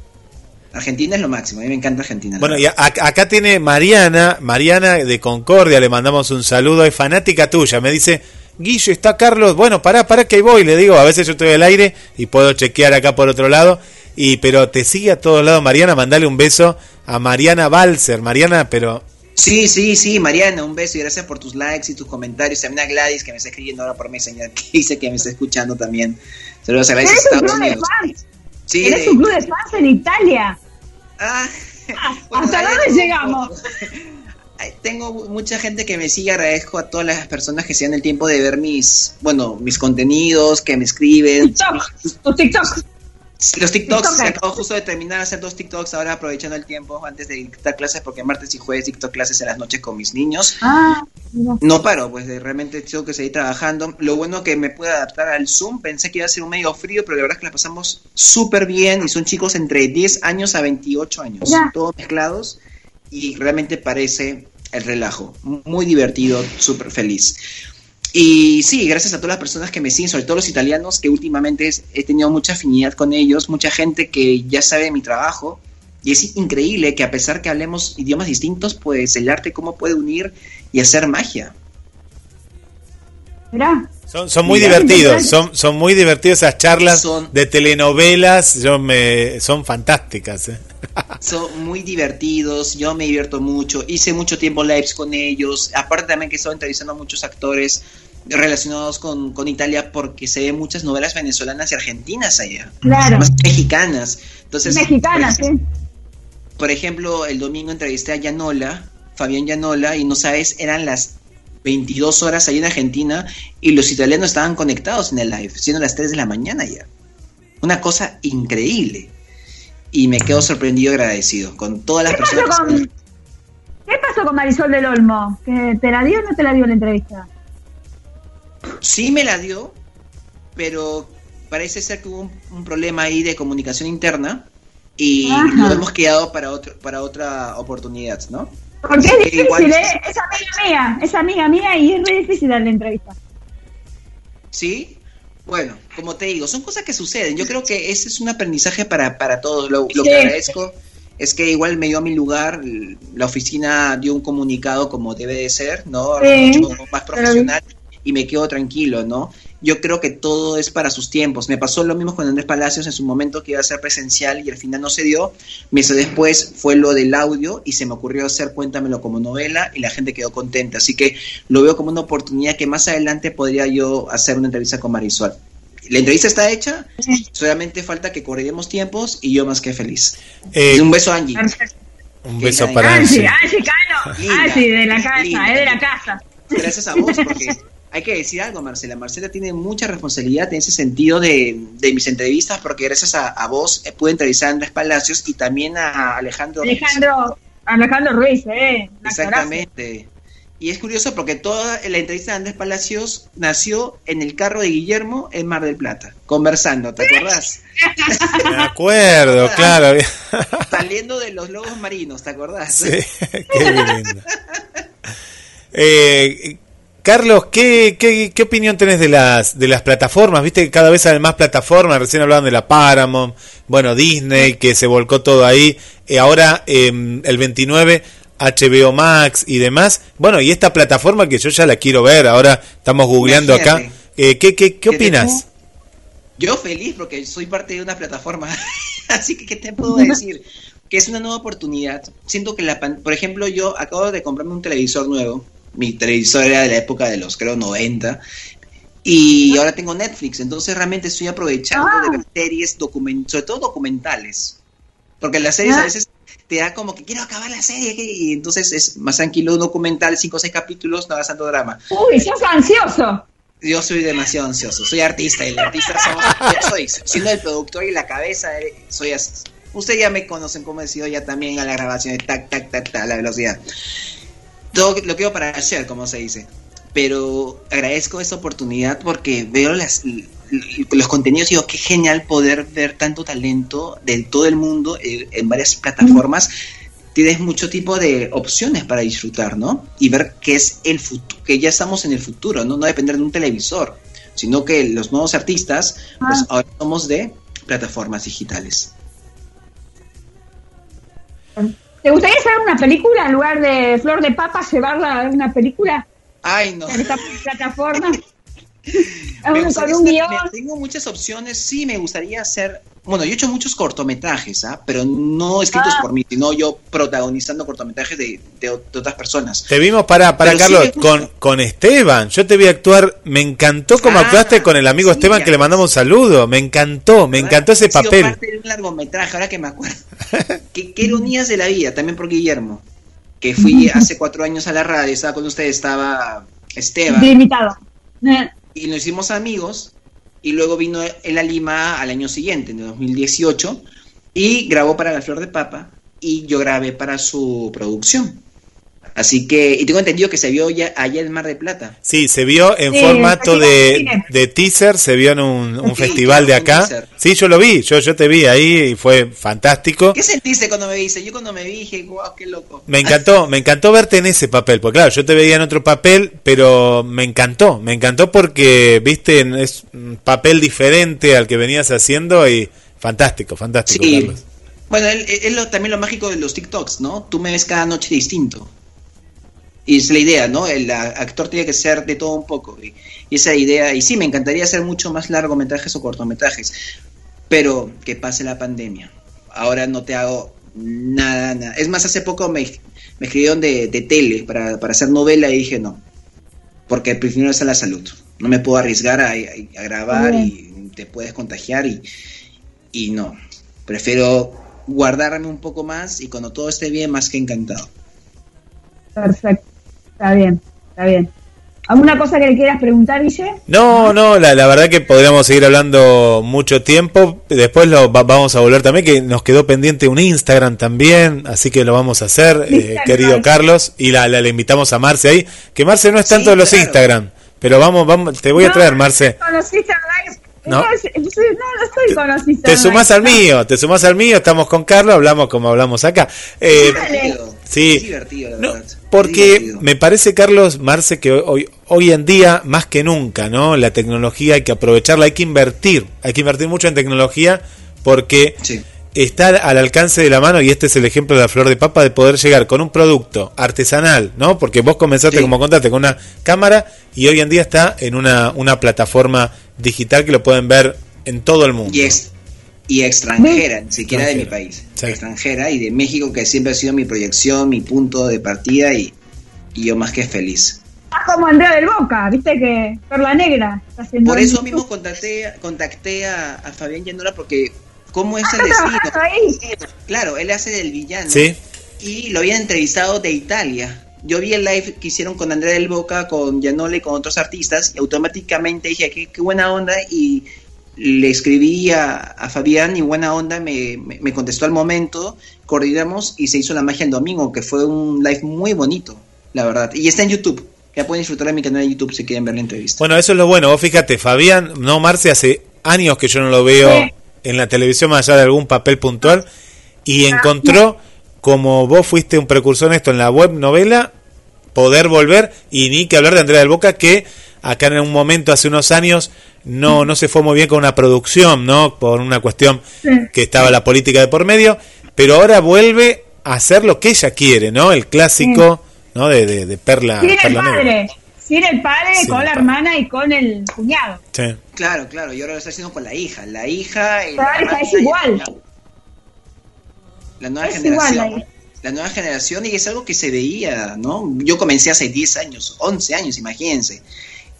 Argentina es lo máximo. A mí me encanta Argentina. Bueno, y a- acá tiene Mariana, Mariana de Concordia, le mandamos un saludo, es fanática tuya, me dice, Guillo, está Carlos, bueno, pará, pará que ahí voy, le digo, a veces yo estoy al aire y puedo chequear acá por otro lado, y pero te sigue a todos lados Mariana, mandale un beso a Mariana Balser, Mariana, pero Sí, sí, sí, Mariana, un beso y gracias por tus likes y tus comentarios. También a Gladys que me está escribiendo ahora por Messenger, que dice que me está escuchando también. Saludos a Gladys Tenés un club de fans. Sí, Tenés de- un club de fans en Italia. Ah, bueno, ¿Hasta dónde tengo- llegamos? Tengo mucha gente que me sigue, agradezco a todas las personas que se dan el tiempo de ver mis, bueno, mis contenidos, que me escriben. TikTok. Tus TikTok. Los TikToks, TikToker. acabo justo de terminar hacer dos TikToks ahora aprovechando el tiempo antes de dictar clases porque martes y jueves dicto clases en las noches con mis niños. Ah, mira. No paro, pues de- realmente tengo que seguir trabajando. Lo bueno que me puedo adaptar al Zoom, pensé que iba a ser un medio frío, pero la verdad es que la pasamos súper bien y son chicos entre 10 años a 28 años, Ya. todos mezclados y realmente parece el relajo. Muy divertido, súper feliz. Y sí, gracias a todas las personas que me siguen, sobre todo los italianos, que últimamente es- he tenido mucha afinidad con ellos, mucha gente que ya sabe mi trabajo. Y es increíble que a pesar que hablemos idiomas distintos, pues el arte cómo puede unir y hacer magia. Mirá. son, son muy Mirá, divertidos, son, son muy divertidos esas charlas Son- de telenovelas, yo me, son fantásticas. ¿eh? Son muy divertidos, yo me divierto mucho, hice mucho tiempo lives con ellos, aparte también que estoy entrevistando a muchos actores relacionados con, con Italia porque se ven muchas novelas venezolanas y argentinas allá, Claro. más mexicanas. Entonces, Mexicanas, por, ¿sí? por ejemplo, el domingo entrevisté a Yanola, Fabián Yanola, y no sabes, eran las 22 horas ahí en Argentina y los italianos estaban conectados en el live, siendo las 3 de la mañana ya. Una cosa increíble. Y me quedo sorprendido y agradecido con todas las ¿Qué pasó, personas. con, ¿Qué pasó con Marisol del Olmo? ¿Que ¿Te la dio o no te la dio la entrevista? Sí me la dio, pero parece ser que hubo un, un problema ahí de comunicación interna y Ajá. lo hemos quedado para otro, para otra oportunidad, ¿no? Porque es difícil, igual- ¿eh? Es amiga mía, es amiga mía y es re difícil darle entrevista. Sí, bueno, como te digo, son cosas que suceden. Yo creo que ese es un aprendizaje para, para todos. Lo, lo Sí. que agradezco es que igual me dio a mi lugar, la oficina dio un comunicado como debe de ser, ¿no? Sí. Mucho más profesional y me quedo tranquilo, ¿no? Yo creo que todo es para sus tiempos. Me pasó lo mismo con Andrés Palacios en su momento que iba a ser presencial y al final no se dio. Meses después fue lo del audio y se me ocurrió hacer Cuéntamelo como novela y la gente quedó contenta. Así que lo veo como una oportunidad que más adelante podría yo hacer una entrevista con Marisol. La entrevista está hecha, solamente falta que correremos tiempos y yo más que feliz. Eh, un beso a Angie. Un beso para Angie, Angie. Angie Cano, Linda, Angie de la casa, linda. es de la casa. Gracias a vos, porque hay que decir algo, Marcela. Marcela tiene mucha responsabilidad en ese sentido de, de mis entrevistas, porque gracias a, a vos eh, pude entrevistar a Andrés Palacios y también a Alejandro. Ruiz. Alejandro, Alejandro Ruiz, ¿eh? Exactamente. Y es curioso porque toda la entrevista de Andrés Palacios nació en el carro de Guillermo en Mar del Plata, conversando, ¿te acordás? Me acuerdo, claro. Saliendo de los lobos marinos, ¿te acordás? Sí, qué lindo. Eh, Carlos, ¿qué, qué, qué opinión tenés de las, de las plataformas? Viste que cada vez hay más plataformas, recién hablaban de la Paramount, bueno, Disney, que se volcó todo ahí, eh, ahora eh, el 29 HBO Max y demás. Bueno, y esta plataforma que yo ya la quiero ver, ahora estamos googleando acá. Eh, ¿Qué, qué, qué opinas? Yo feliz porque soy parte de una plataforma. Así que, ¿qué te puedo decir? Que es una nueva oportunidad. Siento que la pan- por ejemplo, yo acabo de comprarme un televisor nuevo. Mi televisor era de la época de los, creo, 90. Y ahora tengo Netflix, entonces realmente estoy aprovechando de ver series, sobre todo documentales. Porque las series Ah. a veces te da como que quiero acabar la serie y entonces es más tranquilo un documental, cinco o seis capítulos, no hagas tanto drama. Uy, sos ansioso. Yo soy demasiado ansioso, soy artista y el artista somos, yo soy, siendo el productor y la cabeza, eh, soy así. Ustedes ya me conocen como he sido ya también a la grabación de tac, tac, tac, tac, a la velocidad. Todo lo quiero para ayer, como se dice. Pero agradezco esta oportunidad porque veo las, los contenidos y digo, qué genial poder ver tanto talento de todo el mundo eh, en varias plataformas. Tienes mucho tipo de opciones para disfrutar, ¿no? Y ver que es el futuro, que ya estamos en el futuro, ¿no? No depender de un televisor, sino que los nuevos artistas, pues Ah. ahora somos de plataformas digitales. ¿Te gustaría hacer una película en lugar de Flor de Papa, llevarla a una película Ay, no. en esta plataforma? Me gustaría un guion. tengo muchas opciones. Sí, me gustaría hacer. Bueno, yo he hecho muchos cortometrajes, ¿ah? pero no escritos Ah. por mí, sino yo protagonizando cortometrajes de, de- de otras personas. Te vimos para, para Pero Carlos, con, con Esteban. Yo te vi actuar, me encantó como Ah, actuaste con el amigo sí, Esteban que le mandamos un saludo. Me encantó, me encantó ese He sido papel. parte de un largometraje, ahora que me acuerdo. qué, qué ironías de la vida, también por Guillermo. Que fui hace cuatro años a la radio, estaba con ustedes, estaba Esteban. Delimitado. Eh, y nos hicimos amigos y luego vino él a Lima al año siguiente, en el 2018, y grabó para La Flor de Papa y yo grabé para su producción. Así que, y tengo entendido que se vio ya allá en Mar de Plata. Sí, se vio en Sí, formato de, teaser, se vio en un, un Sí, festival de acá. teaser. Sí, yo lo vi, yo, yo te vi ahí y fue fantástico. ¿Qué sentiste cuando me viste? Yo cuando me vi dije, wow, qué loco. Me encantó, me encantó verte en ese papel, porque claro, yo te veía en otro papel, pero me encantó, me encantó porque, viste, en- es un papel diferente al que venías haciendo y fantástico, fantástico, Sí. Carlos. Bueno, es es lo, también lo mágico de los TikToks, ¿no? Tú me ves cada noche distinto. Y es la idea, ¿no? El actor tiene que ser de todo un poco. Y, y esa idea, y sí, me encantaría hacer mucho más largometrajes o cortometrajes, pero que pase la pandemia. Ahora no te hago nada, nada. Es más, hace poco me, me escribieron de, de tele para, para hacer novela y dije no, porque primero está la salud. No me puedo arriesgar a, a- a grabar y te puedes contagiar y, y no. Prefiero guardarme un poco más y cuando todo esté bien, más que encantado. Perfecto. Está bien, está bien. ¿Alguna cosa que le quieras preguntar, Guille? No, no, la, la verdad que podríamos seguir hablando mucho tiempo. Después lo va- vamos a volver también, que nos quedó pendiente un Instagram también, así que lo vamos a hacer, eh, Instagram. querido Carlos. Y la, la- le invitamos a Marce ahí, que Marce no es tanto de los Instagram, pero vamos, vamos, te voy a traer, Marce. A Live. No. No, es- es- no, no estoy conociste Te sumás al mío, te sumás al mío, estamos con Carlos, hablamos como hablamos acá. Eh, sí, Es divertido, la verdad. Porque me parece, Carlos Marce, que hoy, hoy en día, más que nunca, ¿no? La tecnología hay que aprovecharla, hay que invertir, hay que invertir mucho en tecnología porque está al alcance de la mano, y este es el ejemplo de la flor de papa, de poder llegar con un producto artesanal, ¿no? Porque vos comenzaste, como contaste, con una cámara y hoy en día está en una, una plataforma digital que lo pueden ver en todo el mundo. Y, ex- y extranjera, ni siquiera de mi país. Extranjera y de México, que siempre ha sido mi proyección, mi punto de partida y, y yo más que feliz. Como Andrea del Boca, viste que Perla Negra está haciendo Por eso mismo contacté, contacté a, a Fabián Llanura porque cómo es Ah, el ¿está destino. ahí? Claro, él hace del villano. Sí. Y lo habían entrevistado de Italia. Yo vi el live que hicieron con Andrea del Boca, con Gianole y con otros artistas y automáticamente dije, qué, qué buena onda y le escribí a, a Fabián y buena onda me, me- me contestó al momento, coordinamos y se hizo la magia el domingo, que fue un live muy bonito, la verdad. Y está en YouTube, ya pueden disfrutar de mi canal de YouTube si quieren ver la entrevista. Bueno, eso es lo bueno. Vos fíjate, Fabián, no Marce, hace años que yo no lo veo Sí. en la televisión más allá de algún papel puntual y encontró, como vos fuiste un precursor en esto en la web novela, poder volver y ni que hablar de Andrea del Boca que acá en un momento hace unos años no no se fue muy bien con una producción, ¿no? Por una cuestión que estaba la política de por medio, pero ahora vuelve a hacer lo que ella quiere, ¿no? El clásico, ¿no? De, de, de Perla, Sin el Perla Negra. padre, sin el padre, Sin con el la padre. hermana y con el cuñado. Sí. Claro, claro, y ahora lo está haciendo con la hija. La hija... y La hermana es y- igual. La nueva Es generación. igual la nueva generación y es algo que se veía, ¿no? Yo comencé hace 10 años, 11 años, imagínense.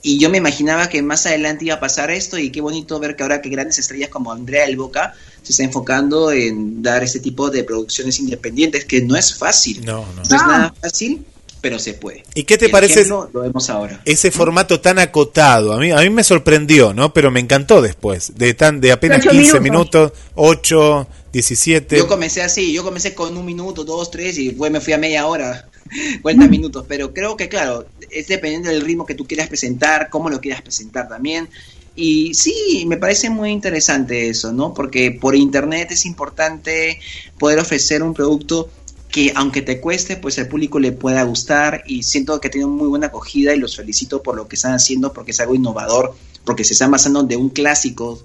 Y yo me imaginaba que más adelante iba a pasar esto y qué bonito ver que ahora que grandes estrellas como Andrea del Boca se está enfocando en dar este tipo de producciones independientes, que no es fácil. No, no. No es nada fácil, pero se puede. ¿Y qué te El parece ejemplo Lo vemos ahora. ese formato tan acotado? A mí, a mí me sorprendió, ¿no? Pero me encantó después. De tan de apenas Ocho 15 minutos. minutos, 8, 17. Yo comencé así, yo comencé con un minuto, dos, tres y después me fui a media hora, 40 minutos, pero creo que claro, es dependiendo del ritmo que tú quieras presentar, cómo lo quieras presentar también. Y sí, me parece muy interesante eso, ¿no? Porque por internet es importante poder ofrecer un producto que aunque te cueste, pues al público le pueda gustar y siento que tiene muy buena acogida y los felicito por lo que están haciendo porque es algo innovador, porque se están basando de un clásico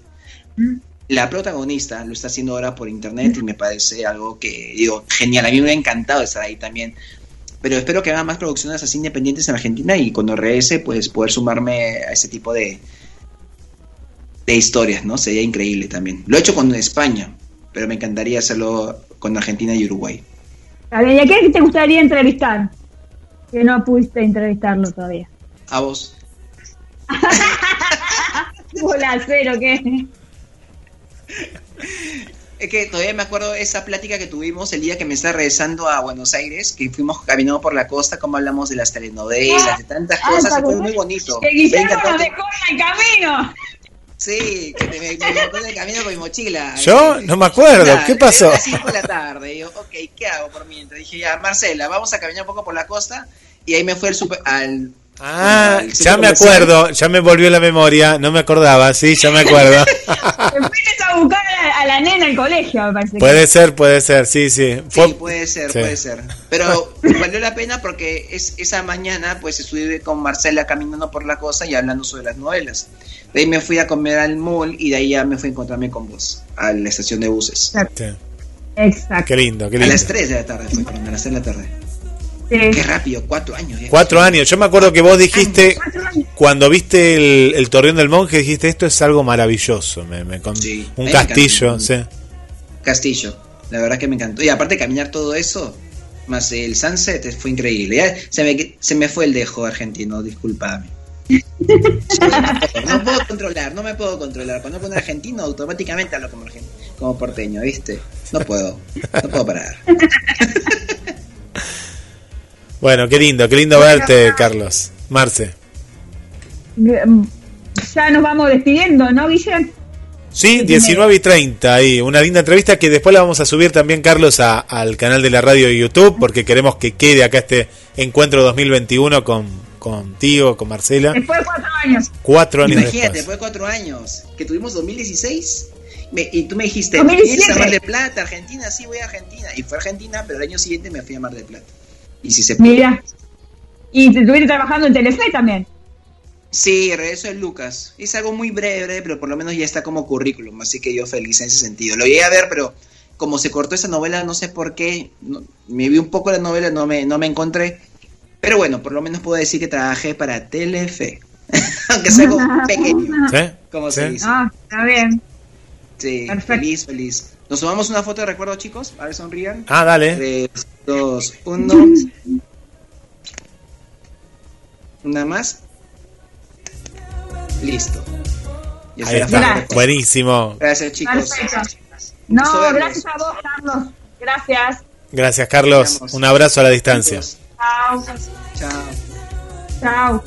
la protagonista lo está haciendo ahora por internet y me parece algo que, digo, genial. A mí me hubiera encantado estar ahí también. Pero espero que hagan más producciones así independientes en Argentina y cuando regrese, pues poder sumarme a ese tipo de, de historias, ¿no? Sería increíble también. Lo he hecho con España, pero me encantaría hacerlo con Argentina y Uruguay. A ver, ¿y a quién te gustaría entrevistar? Que no pudiste entrevistarlo todavía. A vos. Hola, cero, ¿qué? Es que todavía me acuerdo esa plática que tuvimos el día que me estaba regresando a Buenos Aires, que fuimos caminando por la costa, como hablamos de las telenovelas, de tantas Ah, cosas, fue ¿te muy bonito. Que Guillermo nos dejó en el camino. Sí, que te, me, en el camino con mi mochila. Yo no me acuerdo, Nada, ¿qué pasó? Era las 5 de la tarde. Y yo, ok, ¿qué hago por mientras? Dije, ya, Marcela, vamos a caminar un poco por la costa. Y ahí me fue el super, al. Ah, al ya me comercial. acuerdo, ya me volvió la memoria, no me acordaba, sí, ya me acuerdo. A buscar a la, a la nena al colegio, me parece. que- puede ser, puede ser, sí, sí. Fue- Sí, puede ser, sí. puede ser. Pero valió la pena porque es, esa mañana pues estuve con Marcela caminando por la costa y hablando sobre las novelas. De ahí me fui a comer al mall y de ahí ya me fui a encontrarme con vos a la estación de buses. Sí. Exacto. Qué lindo, qué A lindo. las 3 de la tarde fue, perdón, a las 3 de la tarde. Sí. Qué rápido, cuatro años. ya. Cuatro años. Yo me acuerdo que vos dijiste, cuando viste el, el Torreón del Monje, dijiste, esto es algo maravilloso. Me, me con- Sí, a un me castillo, sí. Castillo. La verdad que me encantó. Y aparte caminar todo eso, más el sunset, fue increíble. Ya se me, se me fue el dejo argentino, disculpame. No puedo controlar, no me puedo controlar. Cuando pongo argentino, automáticamente hablo como, como porteño, ¿viste? No puedo, no puedo parar. Bueno, qué lindo, qué lindo verte, Carlos. Marce. mm, ya nos vamos despidiendo, ¿no, Guille? Sí, 19 y 30, ahí, una linda entrevista que después la vamos a subir también, Carlos, a- al canal de la radio de YouTube, porque queremos que quede acá este encuentro 2021 con contigo, con Marcela. Después de cuatro años. Cuatro años Imagínate, después. después de cuatro años, que tuvimos 2016, me- y tú me dijiste, 2017. ¿vienes a Mar del Plata, Argentina? Sí, voy a Argentina. Y fue a Argentina, pero el año siguiente me fui a Mar del Plata. Y si se Mira. Y te estuviste trabajando en Telefe también. Sí, regreso de Lucas. Es algo muy breve, breve, pero por lo menos ya está como currículum, así que yo feliz en ese sentido. Lo llegué a ver, pero como se cortó esa novela, no sé por qué, no- me vi un poco la novela, no me, no me encontré. Pero bueno, por lo menos puedo decir que trabajé para Telefe. Aunque sea algo pequeño. ¿Sí? Como ¿Sí? se dice. Ah, está bien. Sí, feliz, feliz. ¿Nos tomamos una foto de recuerdo, chicos? A ver, sonrían. Ah, dale. 3, 2, 1. Una más. Listo. Ya Ahí está. Buenísimo. Gracias, chicos. Perfecto. No, gracias a vos, Carlos. Gracias. Gracias, Carlos. Un abrazo a la distancia. Chao. Chao. Chao.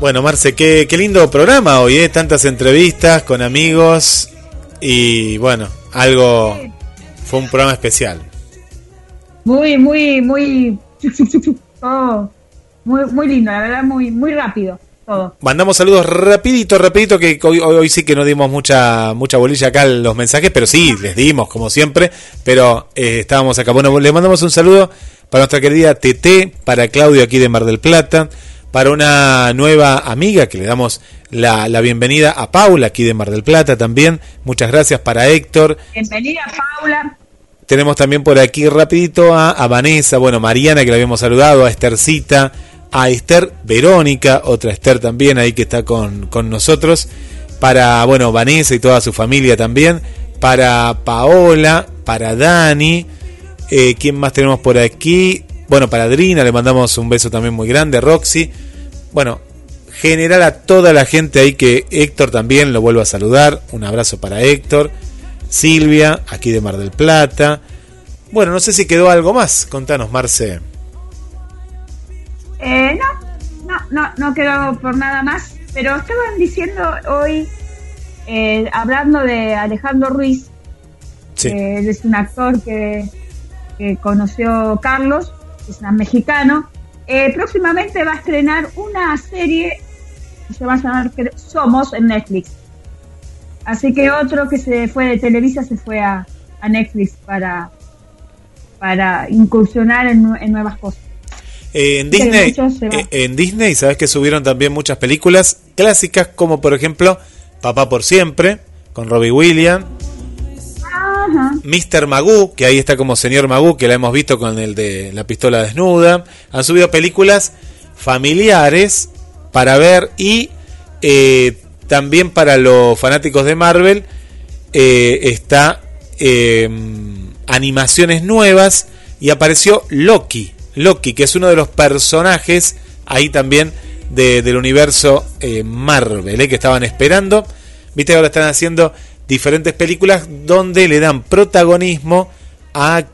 Bueno, Marce, qué, qué lindo programa hoy, ¿eh? Tantas entrevistas con amigos y bueno, algo... Fue un programa especial. Muy, muy, muy. Todo. Muy, muy lindo, la verdad, muy, muy rápido todo. Mandamos saludos rapidito, rapidito, que hoy, hoy, hoy sí que no dimos mucha mucha bolilla acá en los mensajes, pero sí, les dimos, como siempre, pero eh, estábamos acá. Bueno, le mandamos un saludo para nuestra querida TT, para Claudio aquí de Mar del Plata, para una nueva amiga que le damos la, la bienvenida a Paula aquí de Mar del Plata también. Muchas gracias para Héctor. Bienvenida, Paula. Tenemos también por aquí rapidito a, a Vanessa, bueno, Mariana que la habíamos saludado, a Esthercita, a Esther Verónica, otra Esther también ahí que está con, con nosotros, para, bueno, Vanessa y toda su familia también, para Paola, para Dani, eh, ¿quién más tenemos por aquí? Bueno, para Adrina le mandamos un beso también muy grande, Roxy, bueno, general a toda la gente ahí que Héctor también lo vuelvo a saludar, un abrazo para Héctor. Silvia, aquí de Mar del Plata. Bueno, no sé si quedó algo más. Contanos, Marce. Eh, no, no, no, no quedó por nada más. Pero estaban diciendo hoy, eh, hablando de Alejandro Ruiz, Sí. que él es un actor que, que conoció Carlos, que es un mexicano. Eh, próximamente va a estrenar una serie que se va a llamar que- Somos en Netflix. Así que otro que se fue de Televisa se fue a, a Netflix para, para incursionar en, nue- en nuevas cosas. Eh, en Disney, eh, en Disney, sabes que subieron también muchas películas clásicas, como por ejemplo Papá por siempre, con Robbie Williams, Mr. Magoo, que ahí está como señor Magoo, que la hemos visto con el de la pistola desnuda. Han subido películas familiares para ver y eh, también para los fanáticos de Marvel eh, está eh, animaciones nuevas y apareció Loki. Loki, que es uno de los personajes ahí también de- del universo eh, Marvel, que estaban esperando. Viste ahora están haciendo diferentes películas donde le dan protagonismo a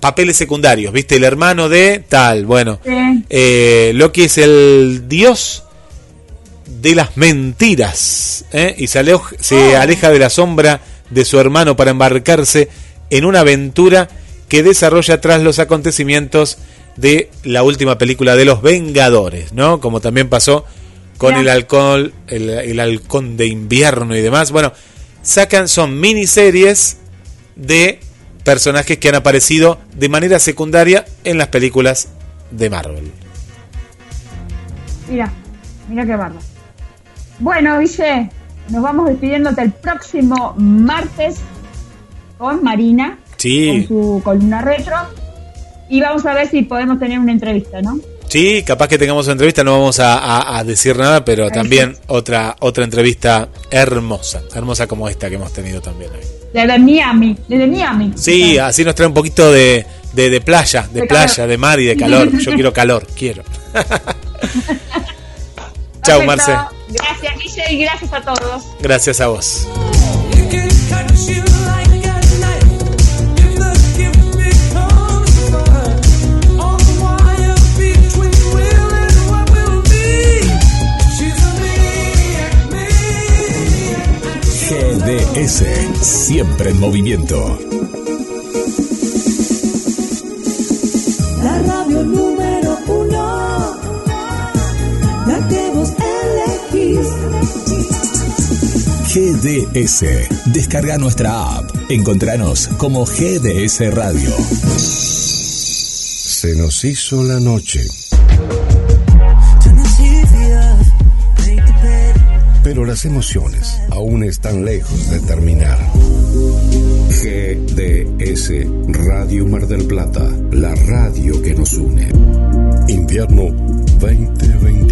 papeles secundarios, ¿viste? El hermano de tal, bueno. Sí. Eh, Loki es el dios de las mentiras ¿eh? y se, alej- se aleja de la sombra de su hermano para embarcarse en una aventura que desarrolla tras los acontecimientos de la última película de los Vengadores, ¿no? Como también pasó con el alcohol, el, el halcón de invierno y demás. Bueno, sacan, son miniseries de personajes que han aparecido de manera secundaria en las películas de Marvel. Mira, mira qué barba. Bueno, Guille, nos vamos despidiendo hasta el próximo martes con Marina, con Sí, su columna retro. Y vamos a ver si podemos tener una entrevista, ¿no? Sí, capaz que tengamos una entrevista, no vamos a, a- a decir nada, pero también otra otra entrevista hermosa, hermosa como esta que hemos tenido también hoy. Desde Miami, desde Miami. Sí, así nos trae un poquito de, de, de playa, de, De playa, calor. de mar y de calor. Yo quiero calor, quiero. Chao. Marce. Gracias, Guille, y gracias a todos. Gracias a vos. GDS, siempre en movimiento. La radio número uno, la que vos elegís. GDS, descarga nuestra app. Encontranos como GDS Radio. Se nos hizo la noche, pero las emociones aún están lejos de terminar. GDS Radio Mar del Plata, la radio que nos une. Invierno 2021.